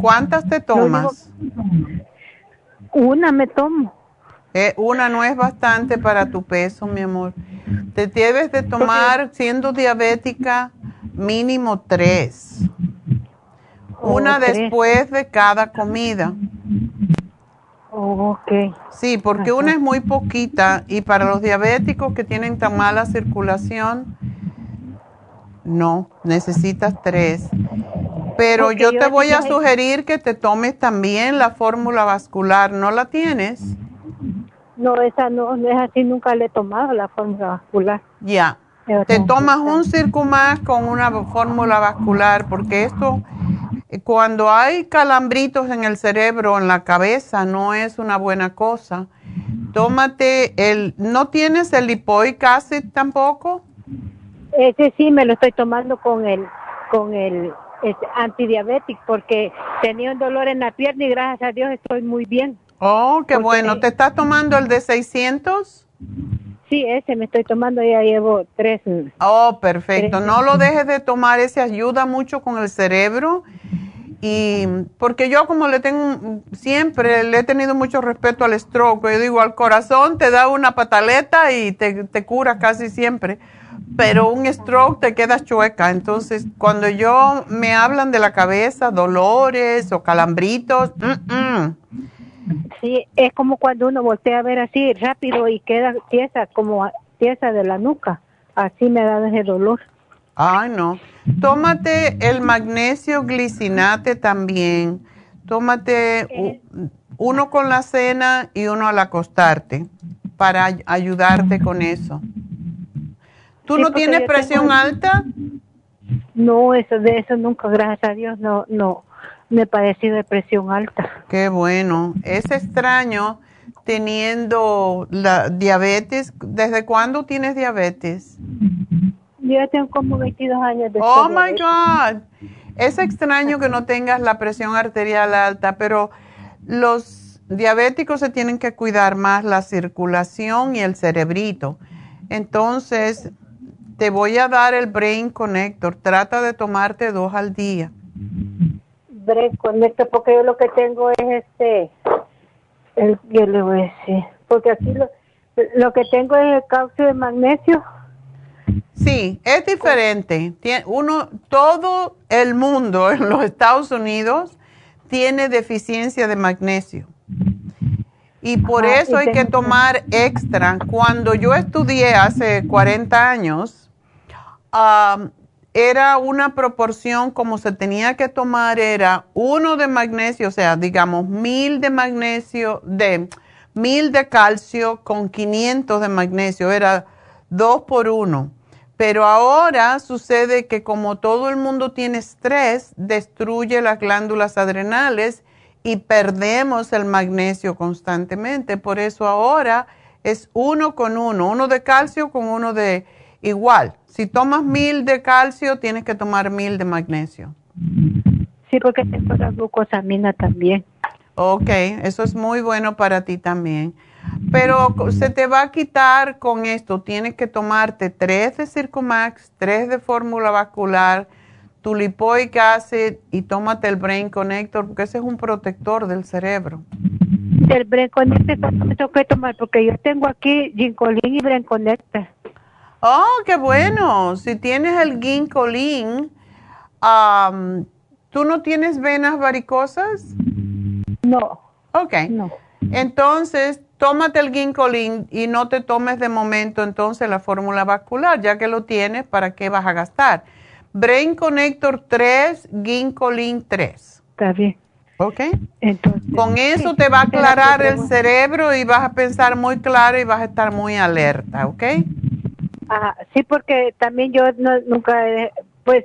¿Cuántas te tomas? Una me tomo. Eh, una no es bastante para tu peso, mi amor. Te debes de tomar, siendo diabética, mínimo tres. Una después de cada comida. ok. Sí, porque una es muy poquita y para los diabéticos que tienen tan mala circulación, no, necesitas tres. Pero yo te voy a sugerir que te tomes también la fórmula vascular. ¿No la tienes? No, esa no, no es así, nunca le he tomado la fórmula vascular. Ya. Te tomas un Circumax con una fórmula vascular porque esto, cuando hay calambritos en el cerebro, en la cabeza, no es una buena cosa. Tómate el, ¿no tienes el lipoic acid tampoco? Ese sí me lo estoy tomando con el, con el antidiabético porque tenía un dolor en la pierna y gracias a Dios estoy muy bien. Oh, qué bueno. ¿Te estás tomando el de 600? Sí, ese me estoy tomando, ya llevo tres. Oh, perfecto. No lo dejes de tomar, ese ayuda mucho con el cerebro. Y porque yo como le tengo, siempre le he tenido mucho respeto al stroke, yo digo, al corazón te da una pataleta y te, te cura casi siempre pero un stroke te quedas chueca. Entonces, cuando yo me hablan de la cabeza, dolores o calambritos, sí, es como cuando uno voltea a ver así rápido y queda tiesa, como tiesa de la nuca. Así me da ese dolor. Ay, no. Tómate el magnesio glicinate también. Tómate eh. uno con la cena y uno al acostarte para ayudarte con eso. ¿Tú no tienes presión alta? No, eso de eso nunca, gracias a Dios, no, no, me pareció de presión alta. Qué bueno. Es extraño teniendo la diabetes. ¿Desde cuándo tienes diabetes? Yo tengo como 22 años de Oh my God. Es extraño que no tengas la presión arterial alta, pero los diabéticos se tienen que cuidar más la circulación y el cerebrito. Entonces, te voy a dar el Brain Connector. Trata de tomarte dos al día. Brain Connector, porque yo lo que tengo es este, el que le voy a decir, porque aquí lo, lo que tengo es el calcio de magnesio. Sí, es diferente. uno, todo el mundo en los Estados Unidos tiene deficiencia de magnesio. Y por eso hay que tomar extra. Cuando yo estudié hace 40 años, era una proporción como se tenía que tomar, era uno de magnesio, o sea, digamos mil de magnesio, de mil de calcio con 500 de magnesio, era dos por uno. Pero ahora sucede que como todo el mundo tiene estrés, destruye las glándulas adrenales y perdemos el magnesio constantemente. Por eso ahora es uno con uno, uno de calcio con uno de igual. Si tomas mil de calcio, tienes que tomar mil de magnesio. Sí, porque tengo la glucosamina también. Ok, eso es muy bueno para ti también. Pero se te va a quitar con esto. Tienes que tomarte tres de Circumax, tres de fórmula vascular, tu lipoic acid y tómate el Brain Connector porque ese es un protector del cerebro. El Brain Connector me tengo que tomar porque yo tengo aquí Ginkolin y Brain Connector. Oh, qué bueno. Si tienes el ginkolín, ¿tú no tienes venas varicosas? No. Ok. No. Entonces, tómate el ginkolin y no te tomes de momento entonces la fórmula vascular, ya que lo tienes, ¿para qué vas a gastar? Brain Connector 3, ginkolin 3. Está bien. ¿Ok? Entonces, Con eso te va a aclarar el cerebro y vas a pensar muy claro y vas a estar muy alerta, ¿ok? Ajá, sí, porque también yo no, nunca, pues,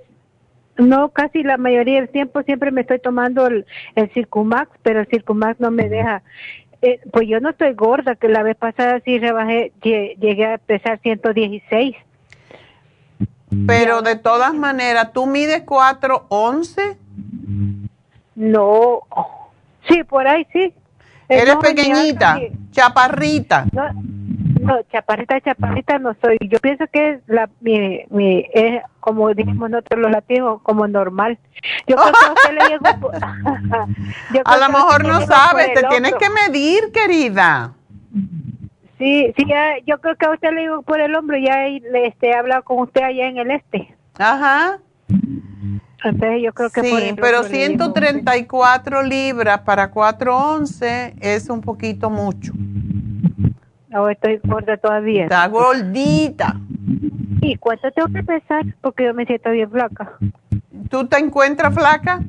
no, casi la mayoría del tiempo siempre me estoy tomando el, el Circumax, pero el Circumax no me deja. Eh, pues yo no estoy gorda, que la vez pasada sí rebajé, llegué a pesar 116. Pero de todas maneras, ¿tú mides 4'11"? No, sí, por ahí sí. Eres pequeñita, chaparrita. No, chaparrita, chaparrita no soy. Yo pienso que es la, mi, mi, es como dijimos nosotros los latinos, como normal. Yo creo que a usted le llegó a lo mejor no sabes, te tienes que medir, querida. Sí, sí, yo creo que a usted le llegó por el hombro, ya este, he hablado con usted allá en el este. Ajá. Entonces yo creo que sí, pero 134 libras para 411 es un poquito mucho. Estoy gorda todavía. Está gordita. ¿Y cuánto tengo que pesar? Porque yo me siento bien flaca. ¿Tú te encuentras flaca?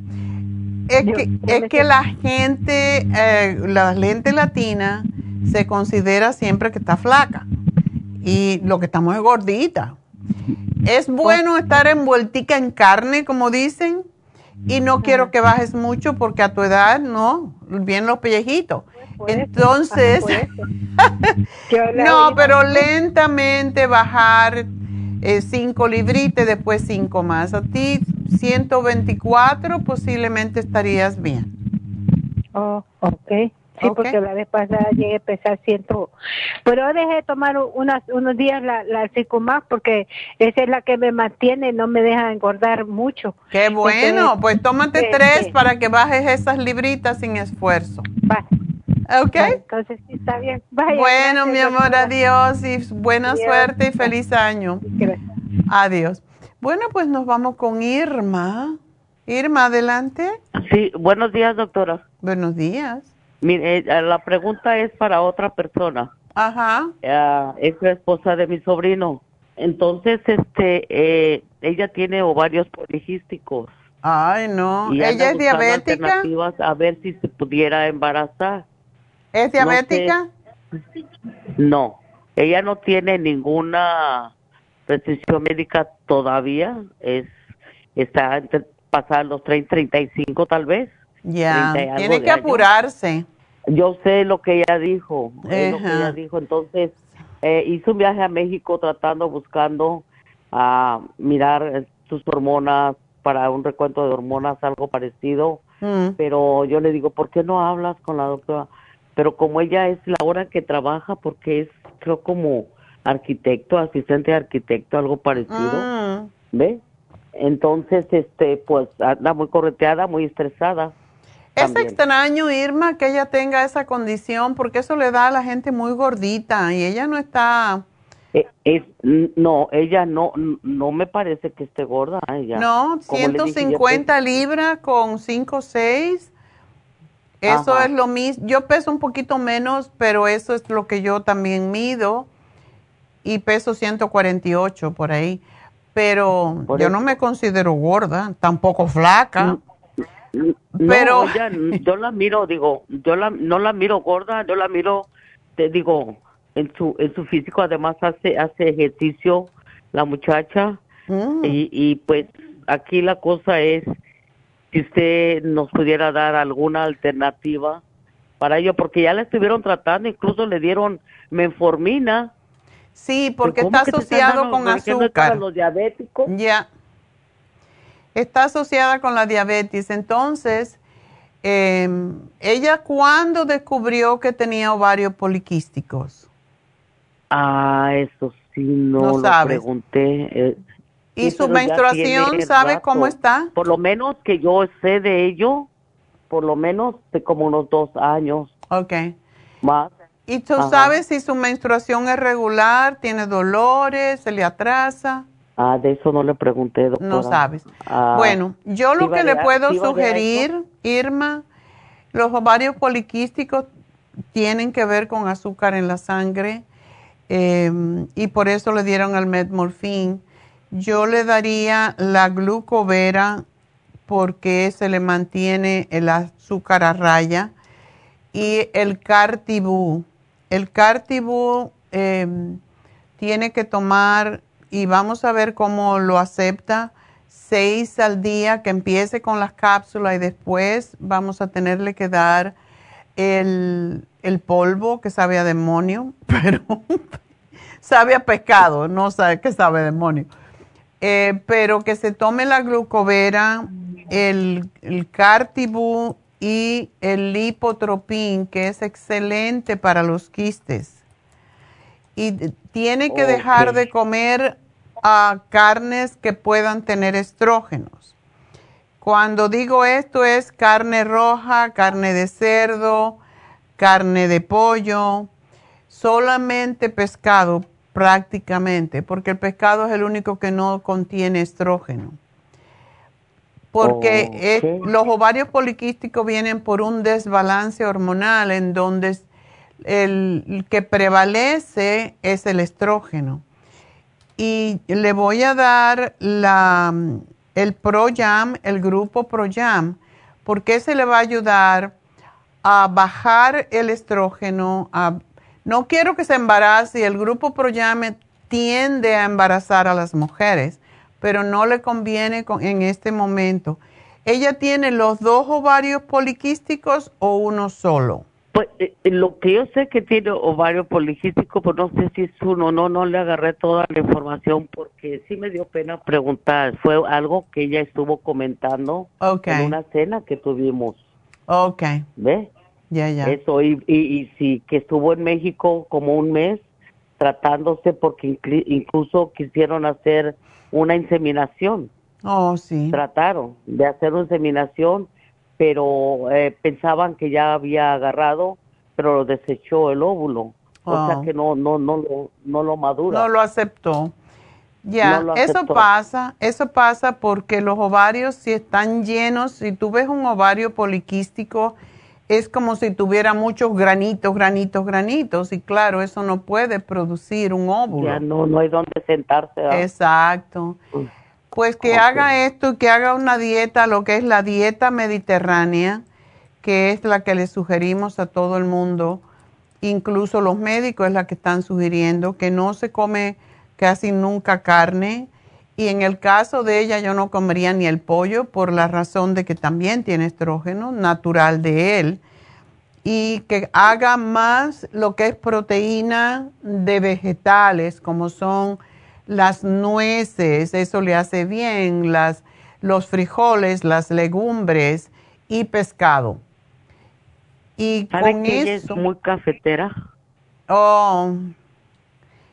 Es que, es que la gente, eh, la gente latina se considera siempre que está flaca. Y lo que estamos es gordita. Es bueno estar envueltica en carne, como dicen, y no quiero que bajes mucho porque a tu edad no, bien los pellejitos. Entonces, no, pero lentamente bajar eh, cinco libritas, después cinco más. A ti 124 posiblemente estarías bien. Oh, ok. Sí, porque la vez pasada llegué a pesar ciento. Pero dejé de tomar unas, unos días la, la más porque esa es la que me mantiene, no me deja engordar mucho. Qué bueno, pues tómate tres para que bajes esas libritas sin esfuerzo. Vale. Ok. entonces sí, está bien. bueno, mi amor, adiós y buena suerte y feliz año. Gracias. Adiós. Bueno, pues nos vamos con Irma. Irma, adelante. Sí, buenos días, doctora. Buenos días. Mire, eh, la pregunta es para otra persona. Ajá. Eh, es la esposa de mi sobrino. Entonces, este, eh, ella tiene ovarios poligísticos. Ay, no. ¿Ella es diabética? A ver si se pudiera embarazar. ¿Es diabética? No, ella no tiene ninguna restricción médica todavía. Es está pasar los 30, 35 tal vez. Ya, tiene que apurarse. Yo sé lo que ella dijo, lo que ella dijo. Entonces, eh, hizo un viaje a México tratando, buscando a mirar sus hormonas para un recuento de hormonas, algo parecido. Mm. Pero yo le digo, ¿por qué no hablas con la doctora? Pero como ella es la hora que trabaja, porque es, creo, como arquitecto, asistente de arquitecto, algo parecido, mm. ¿ve? Entonces, este, pues anda muy correteada, muy estresada. Es extraño, Irma, que ella tenga esa condición, porque eso le da a la gente muy gordita y ella no está... Eh, es, no, ella no, no me parece que esté gorda. Ella. No, 150 libras con 5 o 6. Eso es lo mismo. Yo peso un poquito menos, pero eso es lo que yo también mido. Y peso 148 por ahí. Pero yo no me considero gorda, tampoco flaca. Pero yo la miro, digo, yo la, no la miro gorda, yo la miro, te digo, en su en su físico además hace hace ejercicio la muchacha. Mm. y, y pues aquí la cosa es si usted nos pudiera dar alguna alternativa para ello porque ya la estuvieron tratando incluso le dieron menformina. Sí porque está asociado con azúcar. los diabéticos ya está asociada con la diabetes. Entonces, em, ¿ella cuándo descubrió que tenía ovarios poliquísticos? Ah, eso sí, no, lo pregunté. Eh, ¿Y su menstruación sabe cómo está? Por lo menos que yo sé de ello, por lo menos de como unos dos años. Ok. Más. ¿Y tú sabes si su menstruación es regular, tiene dolores, se le atrasa? Ah, de eso no le pregunté, doctora. No sabes. Ah, bueno, yo lo que le puedo sugerir, Irma, los ovarios poliquísticos tienen que ver con azúcar en la sangre em, y por eso le dieron al metmorfín. Yo le daría la glucovera porque se le mantiene el azúcar a raya y el cartibú. El cartibú em, tiene que tomar, y vamos a ver cómo lo acepta, seis al día, que empiece con las cápsulas y después vamos a tenerle que dar el, polvo que sabe a demonio, pero sabe a pescado, no sabe que sabe a demonio. Eh, pero que se tome la glucovera, el, el cartibú y el lipotropín, que es excelente para los quistes. Y tiene que dejar de comer uh, carnes que puedan tener estrógenos. Cuando digo esto es carne roja, carne de cerdo, carne de pollo, solamente pescado prácticamente, porque el pescado es el único que no contiene estrógeno. Porque los ovarios poliquísticos vienen por un desbalance hormonal en donde el que prevalece es el estrógeno. Y le voy a dar la, el ProYam, el grupo ProYam, porque se le va a ayudar a bajar el estrógeno. no quiero que se embarace el grupo ProYam tiende a embarazar a las mujeres, pero no le conviene en este momento. ¿Ella tiene los dos ovarios poliquísticos o uno solo? Pues eh, eh, lo que yo sé que tiene ovario policístico, pues no sé si es uno, no, no le agarré toda la información porque sí me dio pena preguntar. Fue algo que ella estuvo comentando en una cena que tuvimos. Ok. ¿Ve? Ya, ya. Eso, y, y, sí, que estuvo en México como un mes tratándose porque incluso quisieron hacer una inseminación. Oh, sí. Trataron de hacer una inseminación pero eh, pensaban que ya había agarrado, pero lo desechó el óvulo. O sea que no, no, no, lo, no lo madura. No lo aceptó. Ya, eso pasa, eso pasa porque los ovarios si están llenos, si tú ves un ovario poliquístico, es como si tuviera muchos granitos, granitos, granitos, y claro, eso no puede producir un óvulo. Ya no, no hay dónde sentarse. Exacto. Pues que haga esto y que haga una dieta, lo que es la dieta mediterránea, que es la que le sugerimos a todo el mundo, incluso los médicos es la que están sugiriendo, que no se come casi nunca carne. Y en el caso de ella yo no comería ni el pollo por la razón de que también tiene estrógeno natural de él. Y que haga más lo que es proteína de vegetales, como son las nueces, eso le hace bien, las, los frijoles, las legumbres y pescado. Y con es muy cafetera? Oh,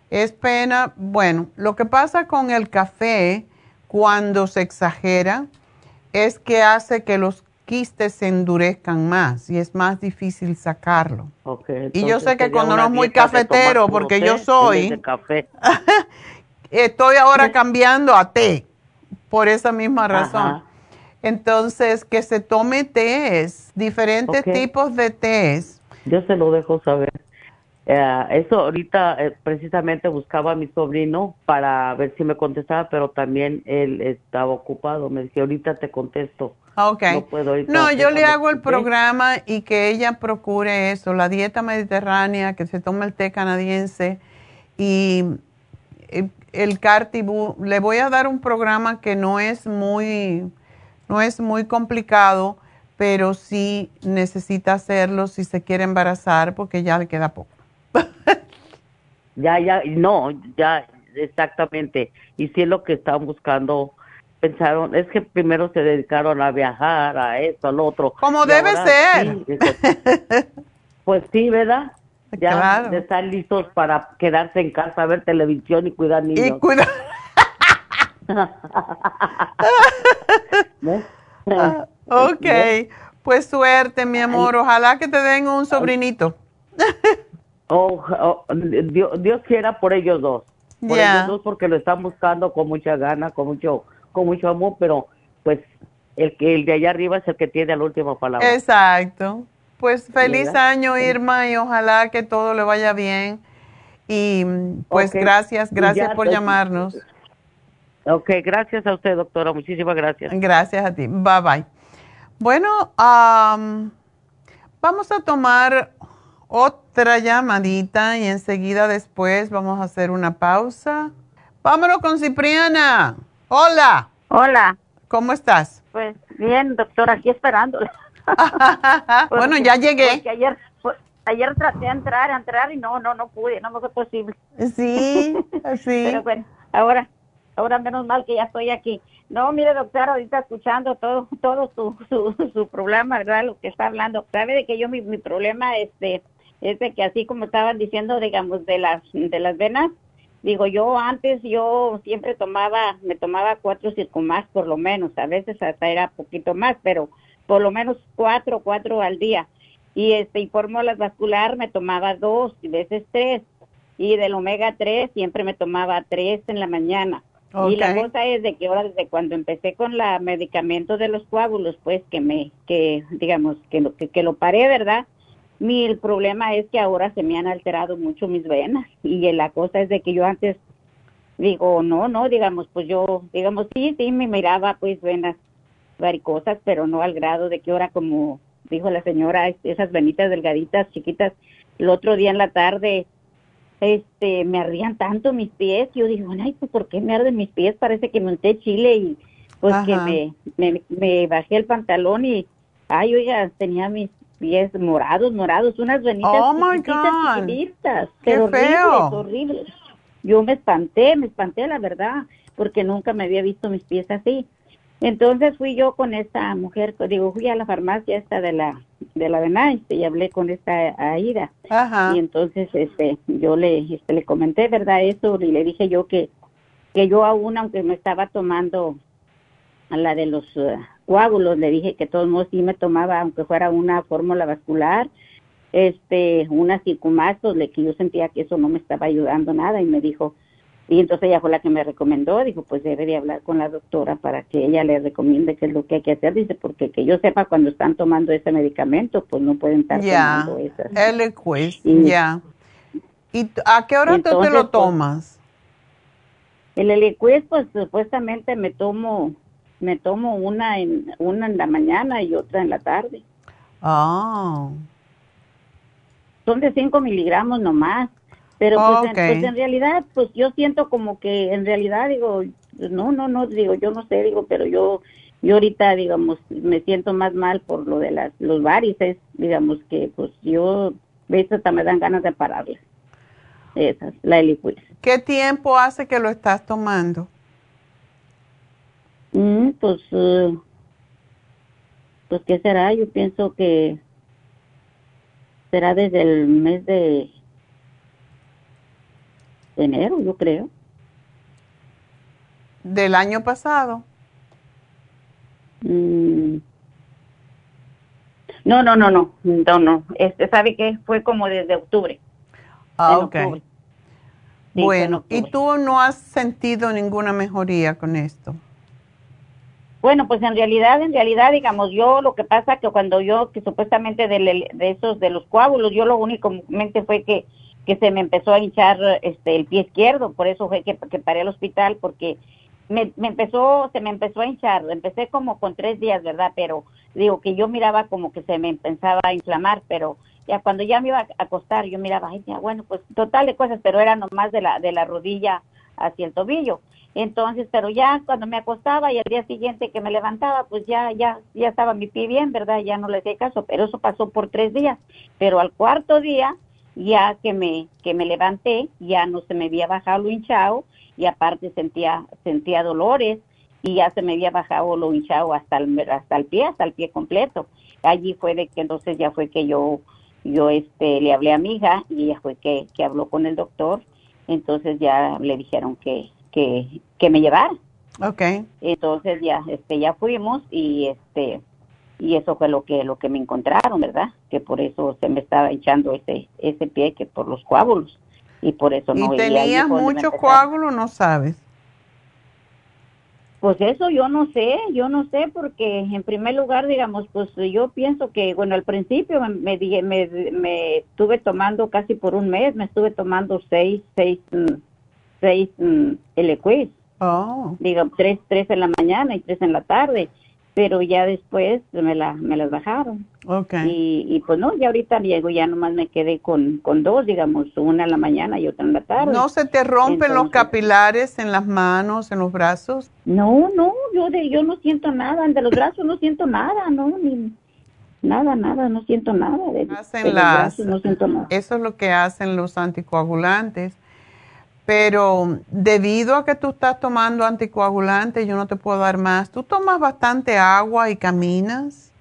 es pena. Bueno, lo que pasa con el café cuando se exagera es que hace que los quistes se endurezcan más y es más difícil sacarlo. y yo sé que cuando uno es muy cafetero, porque yo soy, café. Estoy ahora cambiando a té por esa misma razón. Entonces, que se tome tés, diferentes tipos de tés. Yo se lo dejo saber. Eh, eso ahorita eh, precisamente buscaba a mi sobrino para ver si me contestaba, pero también él estaba ocupado. Me dije, ahorita te contesto. Ok. No, puedo ir no yo le hago el programa y que ella procure eso, la dieta mediterránea, que se tome el té canadiense y el Cartibú, le voy a dar un programa que no es muy, no es muy complicado, pero sí necesita hacerlo si se quiere embarazar porque ya le queda poco. ya, ya, no, ya, exactamente. Y si es lo que están buscando. Pensaron, es que primero se dedicaron a viajar, a esto, al otro. Como debe ser. pues sí, ¿verdad? Ya están listos para quedarse en casa, ver televisión y cuidar niños. Y cuidar. Ah, ok, pues suerte, mi amor. Ojalá que te den un sobrinito. oh, oh Dios, quiera por ellos dos. Por ellos dos porque lo están buscando con mucha gana, con mucho, con mucho amor, pero pues el que el de allá arriba es el que tiene la última palabra. Exacto. Pues feliz año, Irma, y ojalá que todo le vaya bien. Y pues gracias, gracias por llamarnos. Ok, gracias a usted, doctora. Muchísimas gracias. Gracias a ti. Bye bye. Bueno, vamos a tomar otra llamadita y enseguida después vamos a hacer una pausa. Vámonos con Cipriana. Hola. Hola. ¿Cómo estás? Pues bien, doctora, aquí esperándola. bueno, ya llegué. ayer, ayer traté de entrar, entrar y no, no, no pude, no me fue posible. Sí, sí. Pero bueno, ahora, ahora menos mal que ya estoy aquí. No, mire, doctora, ahorita escuchando todo, todo su, su, su problema, ¿verdad? Lo que está hablando. Sabe de que yo mi, mi problema este, es de que así como estaban diciendo, digamos, de las, de las venas, Digo, yo antes yo siempre tomaba, me tomaba cuatro circumax por lo menos, a veces hasta era poquito más, pero por lo menos cuatro, cuatro al día. Y este, y fórmulas vascular me tomaba dos, y veces tres. Y del omega 3 siempre me tomaba tres en la mañana. Y la cosa es de que ahora desde cuando empecé con la medicamento de los coágulos, pues que me, que digamos, que lo, que, que lo paré, ¿verdad? Mi el problema es que ahora se me han alterado mucho mis venas y la cosa es de que yo antes digo, no, no, digamos, pues yo, digamos, sí, sí, me miraba pues venas varicosas, pero no al grado de que ahora como dijo la señora, esas venitas delgaditas, chiquitas, el otro día en la tarde, este, me ardían tanto mis pies, yo digo, ay, pues ¿por qué me arden mis pies? Parece que monté chile y pues que me, me, me bajé el pantalón y, ay, oiga, tenía mis pies morados, morados, unas venitas oh chiquitas, pero horribles, horribles. Yo me espanté, me espanté la verdad, porque nunca me había visto mis pies así. Entonces fui yo con esta mujer, digo, fui a la farmacia esta de la de la Benite y hablé con esta Aida. Y entonces este yo le este, le comenté, ¿verdad? Eso y le dije yo que que yo aún aunque me estaba tomando a la de los uh, coágulos, le dije que todos modos sí me tomaba, aunque fuera una fórmula vascular, este, una circumaxos, le que yo sentía que eso no me estaba ayudando nada y me dijo, y entonces ella fue la que me recomendó, dijo, pues debe de hablar con la doctora para que ella le recomiende qué es lo que hay que hacer, dice, porque que yo sepa cuando están tomando ese medicamento, pues no pueden estar tomando eso. El ya. ¿Y a qué hora tú te lo pues, tomas? el Eliquis, pues supuestamente me tomo me tomo una en una en la mañana y otra en la tarde. Ah. Son de 5 miligramos nomás. Pero pues, en, pues, en, realidad, pues yo siento como que en realidad digo, no, no, no, digo, yo no sé, digo, pero yo yo ahorita, digamos, me siento más mal por lo de las los varices, digamos que pues yo, veces hasta me dan ganas de pararlas. Esas, la Eliquis. ¿Qué tiempo hace que lo estás tomando? Mm, pues, uh, pues, ¿qué será? Yo pienso que será desde el mes de enero, yo creo. ¿Del año pasado? Mm. No, no, no, no, no, no. Este, ¿Sabe que Fue como desde octubre. Ah, ok. bueno, ¿y tú no has sentido ninguna mejoría con esto? Bueno, pues en realidad, en realidad, digamos, yo lo que pasa que cuando yo, que supuestamente de, de esos, de los coágulos, yo lo únicamente fue que, que se me empezó a hinchar este, el pie izquierdo, por eso fue que, que paré al hospital, porque me, me empezó, se me empezó a hinchar, empecé como con tres días, ¿verdad? Pero digo que yo miraba como que se me empezaba a inflamar, pero ya cuando ya me iba a acostar, yo miraba, ay, ya, bueno, pues total de cosas, pero era nomás de la, de la rodilla hacia el tobillo. Entonces, pero ya cuando me acostaba y al día siguiente que me levantaba, pues ya, ya, ya estaba mi pie bien, ¿verdad? Ya no le hacía caso, pero eso pasó por tres días. Pero al cuarto día, ya que me, que me levanté, ya no se me había bajado lo hinchado y aparte sentía, sentía dolores y ya se me había bajado lo hinchado hasta el, hasta el pie, hasta el pie completo. Allí fue de que entonces ya fue que yo, yo este, le hablé a mi hija y ella fue que, que habló con el doctor. Entonces ya le dijeron que, que, que me llevara. Okay. Entonces ya, este, ya fuimos y este, y eso fue lo que, lo que me encontraron, ¿verdad? Que por eso se me estaba echando ese, ese pie que por los coágulos y por eso no. ¿Y tenías muchos coágulos, no sabes? Pues eso yo no sé, yo no sé porque en primer lugar, digamos, pues yo pienso que, bueno, al principio me, me, me, me estuve tomando casi por un mes, me estuve tomando seis, seis, seis mm. Oh. Digo, tres, tres en la mañana y tres en la tarde pero ya después me, la, me las bajaron. Okay. Y, y pues no, ya ahorita llego, ya nomás me quedé con, con dos, digamos, una en la mañana y otra en la tarde. ¿No se te rompen los capilares en las manos, en los brazos? No, no, yo de yo no siento nada, de los brazos no siento nada, no, ni nada, nada, no siento nada. De, hacen de los las, brazos no siento nada. Eso es lo que hacen los anticoagulantes. Pero debido a que tú estás tomando anticoagulantes, yo no te puedo dar más. ¿Tú tomas bastante agua y caminas?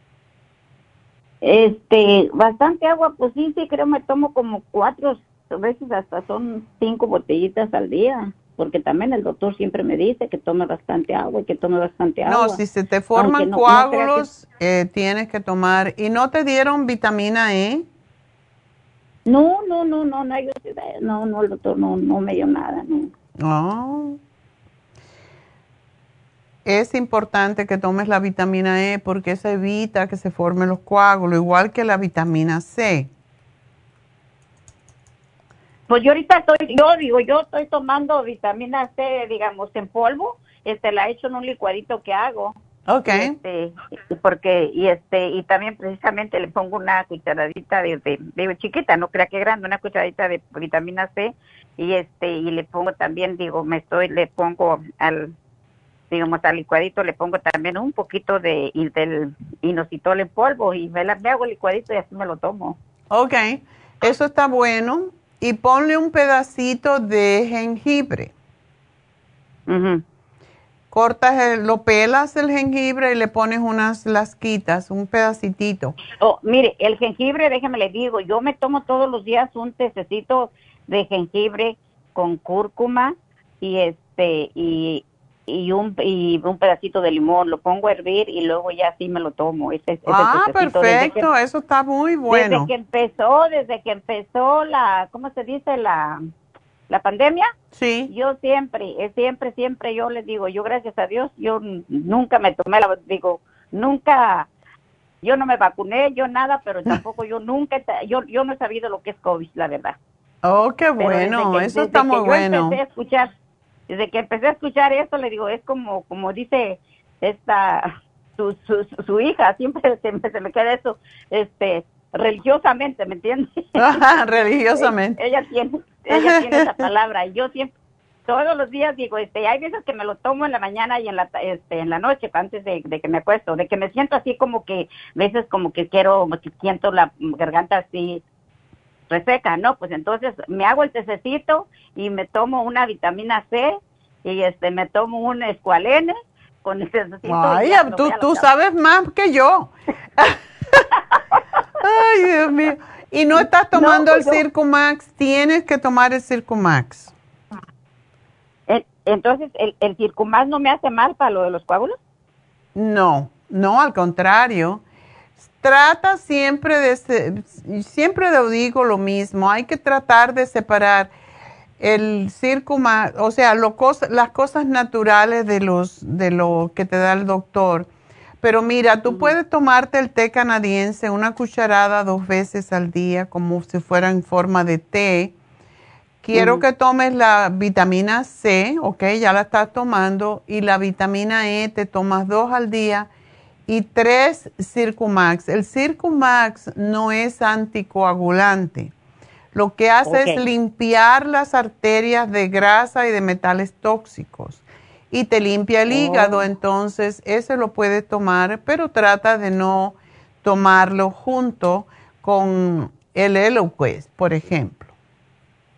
Este, bastante agua, pues sí, sí, creo me tomo como cuatro veces, hasta son cinco botellitas al día, porque también el doctor siempre me dice que tome bastante agua y que tome bastante agua. No, si se te forman no que- coágulos, eh, tienes que tomar. ¿Y no te dieron vitamina E? No, no, no, no, no, yo- no, no, el doctor no, no me dio nada, no. Oh. Es importante que tomes la vitamina E porque eso evita que se formen los coágulos, igual que la vitamina C. Pues yo ahorita estoy, yo digo, yo estoy tomando vitamina C, digamos, en polvo, este, la echo en un licuadito que hago. Ok. Y este, y porque, y este, y también precisamente le pongo una cucharadita de, de, de chiquita, no crea que grande, una cucharadita de vitamina C, y este, y le pongo también, digo, me estoy, le pongo al, digamos, al licuadito le pongo también un poquito de, del inositol en polvo, y me, la, me hago el licuadito y así me lo tomo. Ok, eso está bueno. Y ponle un pedacito de jengibre. Cortas, el- lo pelas el jengibre y le pones unas lasquitas, un pedacitito. Oh, mire, el jengibre, déjeme le digo, yo me tomo todos los días un tececito de jengibre con cúrcuma y este y, y un y un pedacito de limón, lo pongo a hervir y luego ya así me lo tomo. Ese, ese Ah, que- perfecto, eso está muy bueno. Desde que empezó, desde que empezó la, ¿cómo se dice? La, la pandemia. Sí. Yo siempre, eh, siempre, siempre yo les digo, yo gracias a Dios, yo nunca me tomé la, digo, nunca, yo no me vacuné, yo nada, pero tampoco yo nunca, yo, yo no he sabido lo que es COVID, la verdad. Oh, qué bueno, que- eso está muy yo bueno. Empecé a escuchar, desde que empecé a escuchar esto, le digo, es como, como dice esta, su, su, su- su hija, siempre se, me- se me queda eso, este, religiosamente, ¿me entiendes? Ajá, religiosamente. ella tiene, ella tiene esa palabra, y yo siempre, todos los días digo, este, hay veces que me lo tomo en la mañana y en la, este, en la noche, antes de, de que me acuesto, de que me siento así como que, veces como que quiero, que siento la garganta así, reseca, ¿no? Pues entonces me hago el tececito y me tomo una vitamina C y este me tomo un escualene con el tececito. Ay, tú, tú sabes más que yo. Ay, Dios mío. Y no estás tomando pues el yo- Circumax, tienes que tomar el Circumax. En- Entonces, ¿el, el Circumax no me hace mal para lo de los coágulos? No, no, al contrario. Trata siempre de, siempre le digo lo mismo, hay que tratar de separar el Circumax, o sea, lo las cosas naturales de, los, de lo que te da el doctor. Pero mira, tú puedes tomarte el té canadiense, una cucharada dos veces al día, como si fuera en forma de té. Quiero Ujú. que tomes la vitamina C, ok, ya la estás tomando, y la vitamina E te tomas dos al día y tres Circumax. El Circumax no es anticoagulante. Lo que hace es limpiar las arterias de grasa y de metales tóxicos y te limpia el Oh. hígado, entonces ese lo puedes tomar, pero trata de no tomarlo junto con el Eloquest, por ejemplo.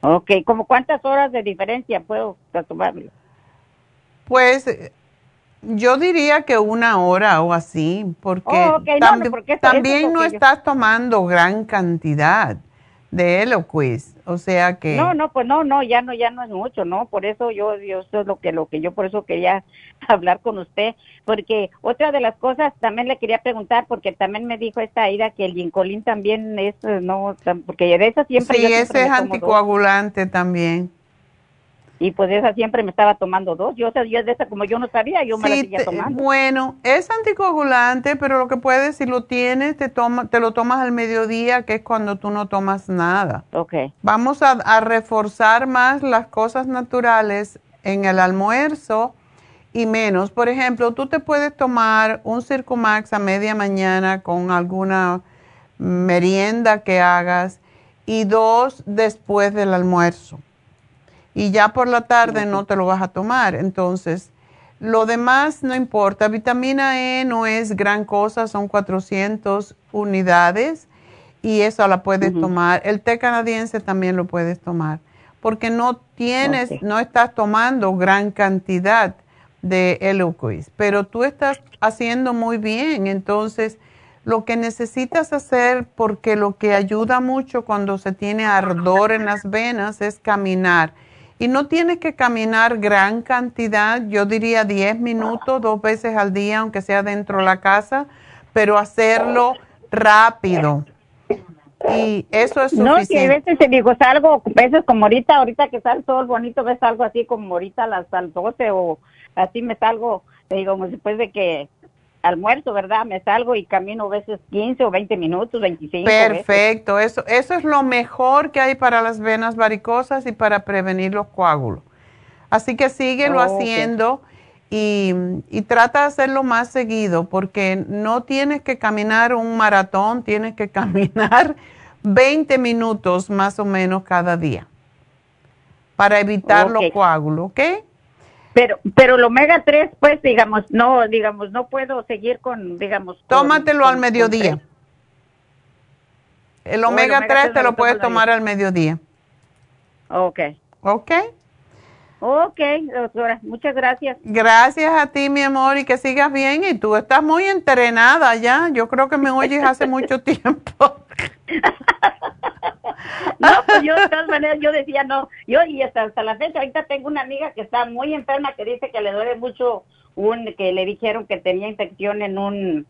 Ok, ¿como cuántas horas de diferencia puedo tomarlo? Pues yo diría que una hora o así, porque, Oh, no, no, porque también no yo- estás tomando gran cantidad de Eloquist, o sea que... No, no, pues no, no, ya no, ya no es mucho, ¿no? Por eso yo, yo, eso es lo que, lo que yo por eso quería hablar con usted, porque otra de las cosas también le quería preguntar, porque también me dijo esta Aida que el ginkolín también es, eh, no, porque de esa siempre sí, yo siempre ese es dos. anticoagulante también. Y pues esa siempre me estaba tomando dos. Yo, yo de esa como yo no sabía, yo me la seguía tomando. Bueno, es anticoagulante, pero lo que puedes, si lo tienes, te, toma, te lo tomas al mediodía, que es cuando tú no tomas nada. Ok. Vamos a, a reforzar más las cosas naturales en el almuerzo y menos. Por ejemplo, tú te puedes tomar un Circumax a media mañana con alguna merienda que hagas y dos después del almuerzo y ya por la tarde no te lo vas a tomar. Entonces, lo demás no importa. Vitamina E no es gran cosa, son 400 unidades y eso la puedes tomar. El té canadiense también lo puedes tomar porque no tienes, no estás tomando gran cantidad de Eloquist, pero tú estás haciendo muy bien. Entonces, lo que necesitas hacer, porque lo que ayuda mucho cuando se tiene ardor en las venas es caminar y no tienes que caminar gran cantidad, yo diría 10 minutos, dos veces al día, aunque sea dentro de la casa, pero hacerlo rápido. Y eso es suficiente. No, si a veces te digo, salgo, a veces como ahorita, ahorita que sale todo bonito, ves algo así como ahorita a las 12 o así me salgo, te digo, después de que almuerzo, ¿verdad? Me salgo y camino a veces 15 o 20 minutos, 25. Perfecto, eso, eso es lo mejor que hay para las venas varicosas y para prevenir los coágulos. Así que síguelo haciendo y, y, trata de hacerlo más seguido porque no tienes que caminar un maratón, tienes que caminar 20 minutos más o menos cada día para evitar los coágulos, ¿ok? Pero, pero el omega 3, pues, digamos, no, digamos, no puedo seguir con, digamos. Tómatelo al mediodía. el, omega 3 te lo puedes tomar al mediodía. Ok. Ok. Ok, doctora, muchas gracias. Gracias a ti, mi amor, y que sigas bien. Y tú estás muy entrenada ya. Yo creo que me oyes hace mucho tiempo. no, pues yo de todas maneras yo decía no, yo y hasta, hasta la fecha ahorita tengo una amiga que está muy enferma que dice que le duele mucho un que le dijeron que tenía infección en un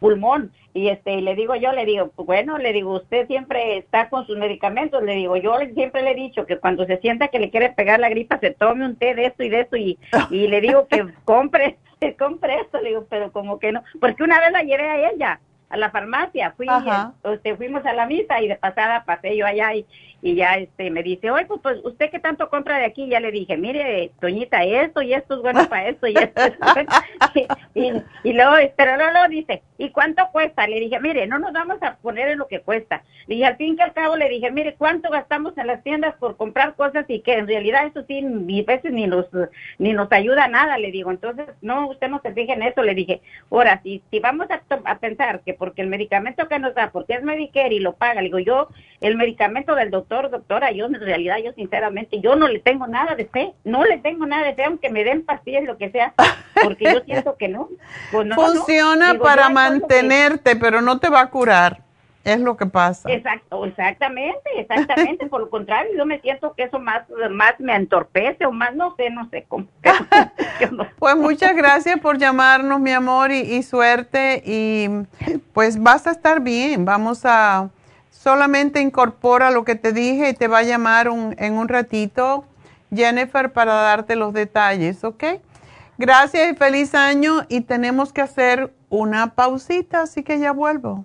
pulmón. Y este y le digo yo le digo bueno le digo usted siempre está con sus medicamentos. Le digo yo siempre le he dicho que cuando se sienta que le quiere pegar la gripa se tome un té de esto y de esto y, y le digo que compre compre esto. Le digo pero como que no. Porque una vez la llevé a ella a la farmacia, fui, este, fuimos a la misa y de pasada pasé yo allá y, y ya este me dice, oye, pues, pues, usted qué tanto compra de aquí, ya le dije, mire, Toñita, esto y esto es bueno para esto y esto y, y, luego, pero luego dice, ¿y cuánto cuesta? Le dije, mire, no nos vamos a poner en lo que cuesta. Le dije, al fin que al cabo, le dije, mire, ¿cuánto gastamos en las tiendas por comprar cosas y que en realidad eso sí, ni veces ni nos, ni nos ayuda nada? Le digo, entonces, no, usted no se fije en eso. Le dije, ahora, si, si vamos a, a pensar que porque el medicamento que nos da, porque es Medicare y lo paga, le digo, yo, el medicamento del doctor, doctora, yo en realidad, yo sinceramente, yo no le tengo nada de fe, no le tengo nada de fe, aunque me den pastillas, lo que sea, porque yo siento que no. Pues Funciona para mantenerte, pero no te va a curar. Es lo que pasa. Exacto, exactamente, exactamente. Por lo contrario, yo me siento que eso más, más me entorpece o más, no sé, no sé cómo. pues muchas gracias por llamarnos, mi amor, y, y, suerte. Y pues vas a estar bien. Vamos a, solamente incorpora lo que te dije y te va a llamar un, en un ratito Jennifer para darte los detalles, ¿ok? Gracias y feliz año y tenemos que hacer una pausita, así que ya vuelvo.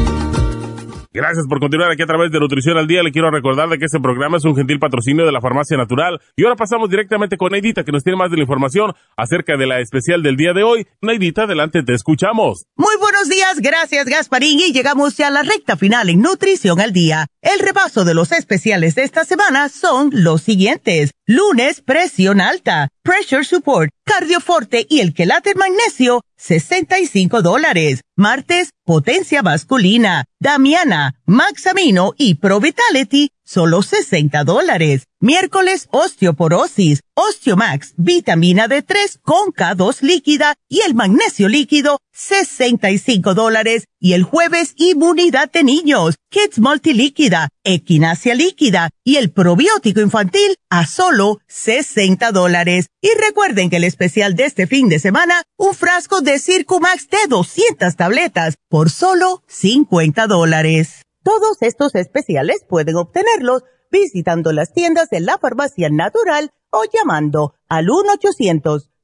Gracias por continuar aquí a través de Nutrición al Día. Le quiero recordar de que este programa es un gentil patrocinio de la Farmacia Natural. Y ahora pasamos directamente con Neidita, que nos tiene más de la información acerca de la especial del día de hoy. Neidita, adelante, te escuchamos. Muy buenos días, gracias Gasparín. Y llegamos ya a la recta final en Nutrición al Día. El repaso de los especiales de esta semana son los siguientes. Lunes, presión alta, pressure support, cardioforte y el quelate magnesio, 65 dólares. Martes, potencia masculina, Damiana, Maxamino y Pro Vitality, solo 60 dólares. Miércoles, osteoporosis, Osteomax, vitamina D3 con K2 líquida y el magnesio líquido, 65 dólares. Y el jueves, inmunidad de niños, Kids Multilíquida, Equinacia líquida y el probiótico infantil a solo 60 dólares. Y recuerden que el especial de este fin de semana, un frasco de Circumax de 200 tabletas por solo 50 dólares. Todos estos especiales pueden obtenerlos visitando las tiendas de la farmacia natural o llamando al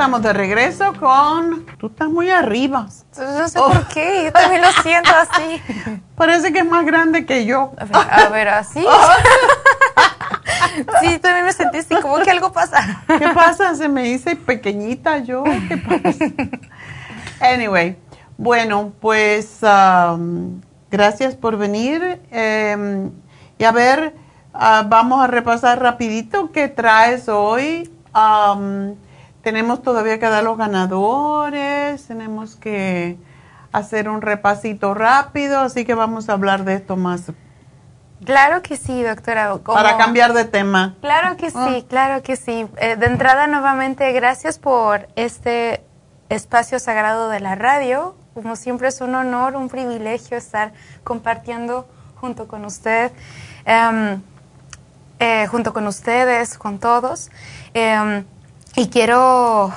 Estamos de regreso con... Tú estás muy arriba. No sé por qué, yo también lo siento así. Parece que es más grande que yo. A ver, así. sí, también me sentí así, como que algo pasa. ¿Qué pasa? Se me hice pequeñita yo. ¿Qué pasa? Anyway, bueno, pues um, gracias por venir. Em, y a ver, ah, vamos a repasar rapidito qué traes hoy. Um, tenemos todavía que dar los ganadores, tenemos que hacer un repasito rápido, así que vamos a hablar de esto más. Claro que sí, doctora. Para cambiar de tema. Claro que sí, ah. claro que sí. Eh, de entrada, nuevamente, gracias por este espacio sagrado de la radio. Como siempre es un honor, un privilegio estar compartiendo junto con usted, em, eh, junto con ustedes, con todos. Em, y quiero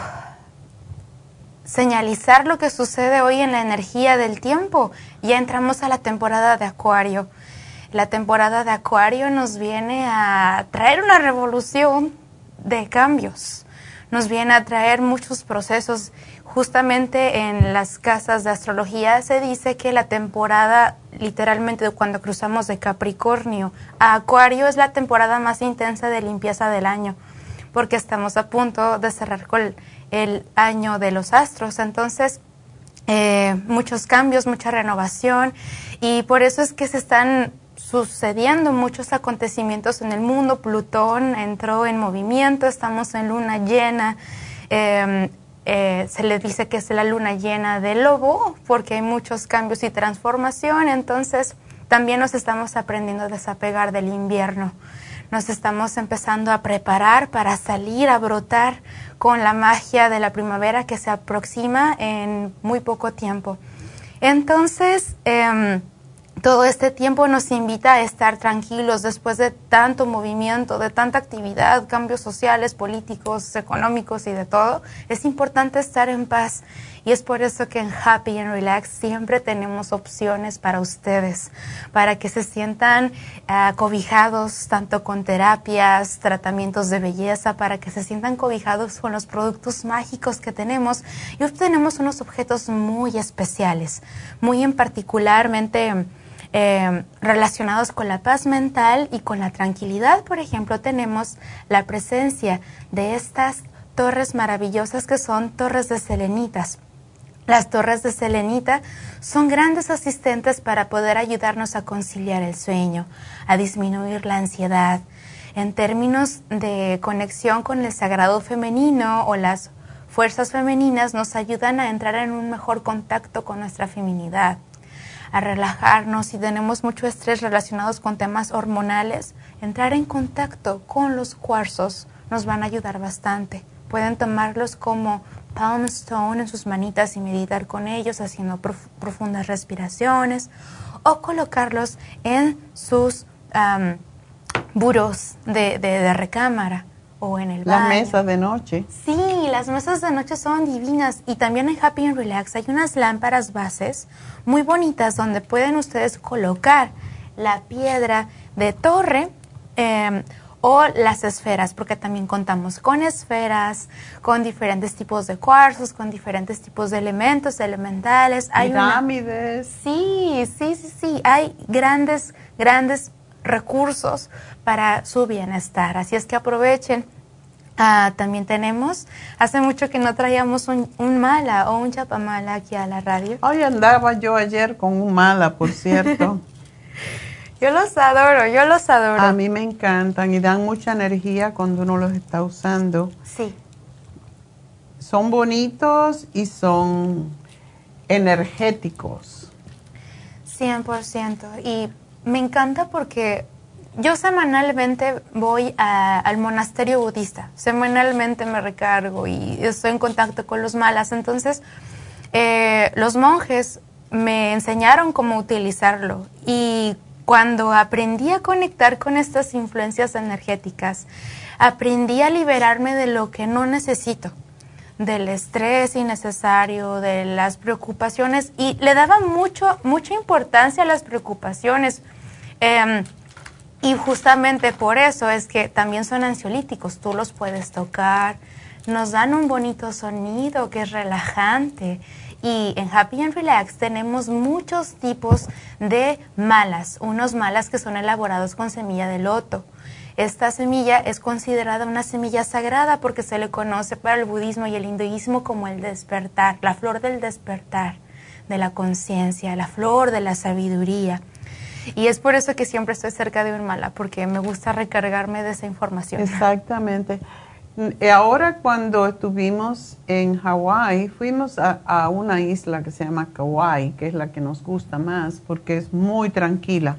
señalizar lo que sucede hoy en la energía del tiempo. Ya entramos a la temporada de Acuario. La temporada de Acuario nos viene a traer una revolución de cambios. Nos viene a traer muchos procesos. Justamente en las casas de astrología se dice que la temporada, literalmente cuando cruzamos de Capricornio a Acuario, es la temporada más intensa de limpieza del año porque estamos a punto de cerrar con el año de los astros. Entonces, eh, muchos cambios, mucha renovación y por eso es que se están sucediendo muchos acontecimientos en el mundo. Plutón entró en movimiento, estamos en luna llena. Em, eh, se le dice que es la luna llena de lobo porque hay muchos cambios y transformación, entonces también nos estamos aprendiendo a desapegar del invierno nos estamos empezando a preparar para salir a brotar con la magia de la primavera que se aproxima en muy poco tiempo. Entonces, em, todo este tiempo nos invita a estar tranquilos después de tanto movimiento, de tanta actividad, cambios sociales, políticos, económicos y de todo. Es importante estar en paz y es por eso que en Happy and Relax siempre tenemos opciones para ustedes, para que se sientan uh, cobijados tanto con terapias, tratamientos de belleza, para que se sientan cobijados con los productos mágicos que tenemos. Y hoy tenemos unos objetos muy especiales, muy en particularmente eh, relacionados con la paz mental y con la tranquilidad. Por ejemplo, tenemos la presencia de estas torres maravillosas que son torres de selenitas. Las torres de selenita son grandes asistentes para poder ayudarnos a conciliar el sueño, a disminuir la ansiedad. En términos de conexión con el sagrado femenino o las fuerzas femeninas nos ayudan a entrar en un mejor contacto con nuestra feminidad, a relajarnos si tenemos mucho estrés relacionados con temas hormonales, entrar en contacto con los cuarzos nos van a ayudar bastante. Pueden tomarlos como palm stone en sus manitas y meditar con ellos haciendo profundas respiraciones o colocarlos en sus buros de, recámara o en el baño. Las mesas de noche. Sí, las mesas de noche son divinas y también en Happy and Relax hay unas lámparas bases muy bonitas donde pueden ustedes colocar la piedra de torre eh, o las esferas, porque también contamos con esferas, con diferentes tipos de cuarzos, con diferentes tipos de elementos elementales. Hay Pirámides. Sí, sí, sí, sí. Hay grandes, grandes recursos para su bienestar. Así es que aprovechen. Ah, también tenemos, hace mucho que no traíamos un, un, mala o un chapamala aquí a la radio. Hoy andaba yo ayer con un mala, por cierto. Yo los adoro, yo los adoro. A mí me encantan y dan mucha energía cuando uno los está usando. Sí. Son bonitos y son energéticos. 100%. Y me encanta porque yo semanalmente voy al monasterio budista. Semanalmente me recargo y estoy en contacto con los malas. Entonces, eh, los monjes me enseñaron cómo utilizarlo y cuando aprendí a conectar con estas influencias energéticas, aprendí a liberarme de lo que no necesito, del estrés innecesario, de las preocupaciones y le daba mucho, mucha importancia a las preocupaciones. Em, y justamente por eso es que también son ansiolíticos, tú los puedes tocar, nos dan un bonito sonido que es relajante y en Happy and Relax tenemos muchos tipos de malas, unos malas que son elaborados con semilla de loto. Esta semilla es considerada una semilla sagrada porque se le conoce para el budismo y el hinduismo como el despertar, la flor del despertar, de la conciencia, la flor de la sabiduría. Y es por eso que siempre estoy cerca de un mala, porque me gusta recargarme de esa información. Exactamente. Y ahora cuando estuvimos en Hawái, fuimos a, una isla que se llama Kauai, que es la que nos gusta más porque es muy tranquila.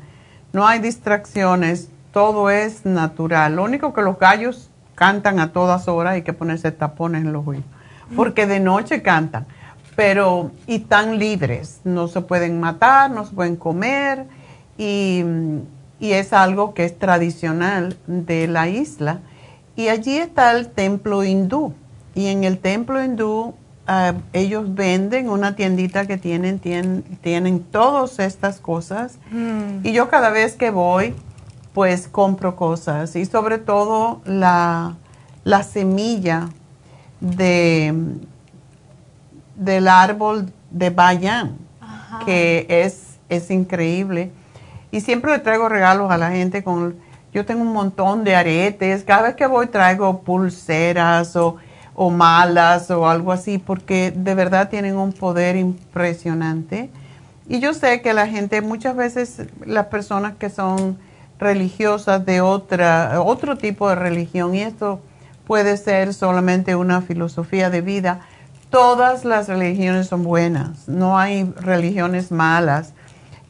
No hay distracciones, todo es natural. Lo único que los gallos cantan a todas horas y que ponerse tapones en los oídos, porque de noche cantan, pero y tan libres, no se pueden matar, no se pueden comer y es algo que es tradicional de la isla y allí está el templo hindú. Y en el templo hindú ah, ellos venden una tiendita que tienen, tienen, tienen todas estas cosas. Mm. Y yo cada vez que voy, pues compro cosas. Y sobre todo la, semilla de, del árbol de Bayan, que es, es increíble. Y siempre le traigo regalos a la gente con yo tengo un montón de aretes. Cada vez que voy traigo pulseras o, malas o algo así porque de verdad tienen un poder impresionante. Y yo sé que la gente, muchas veces las personas que son religiosas de otra, otro tipo de religión, y esto puede ser solamente una filosofía de vida, todas las religiones son buenas, no hay religiones malas.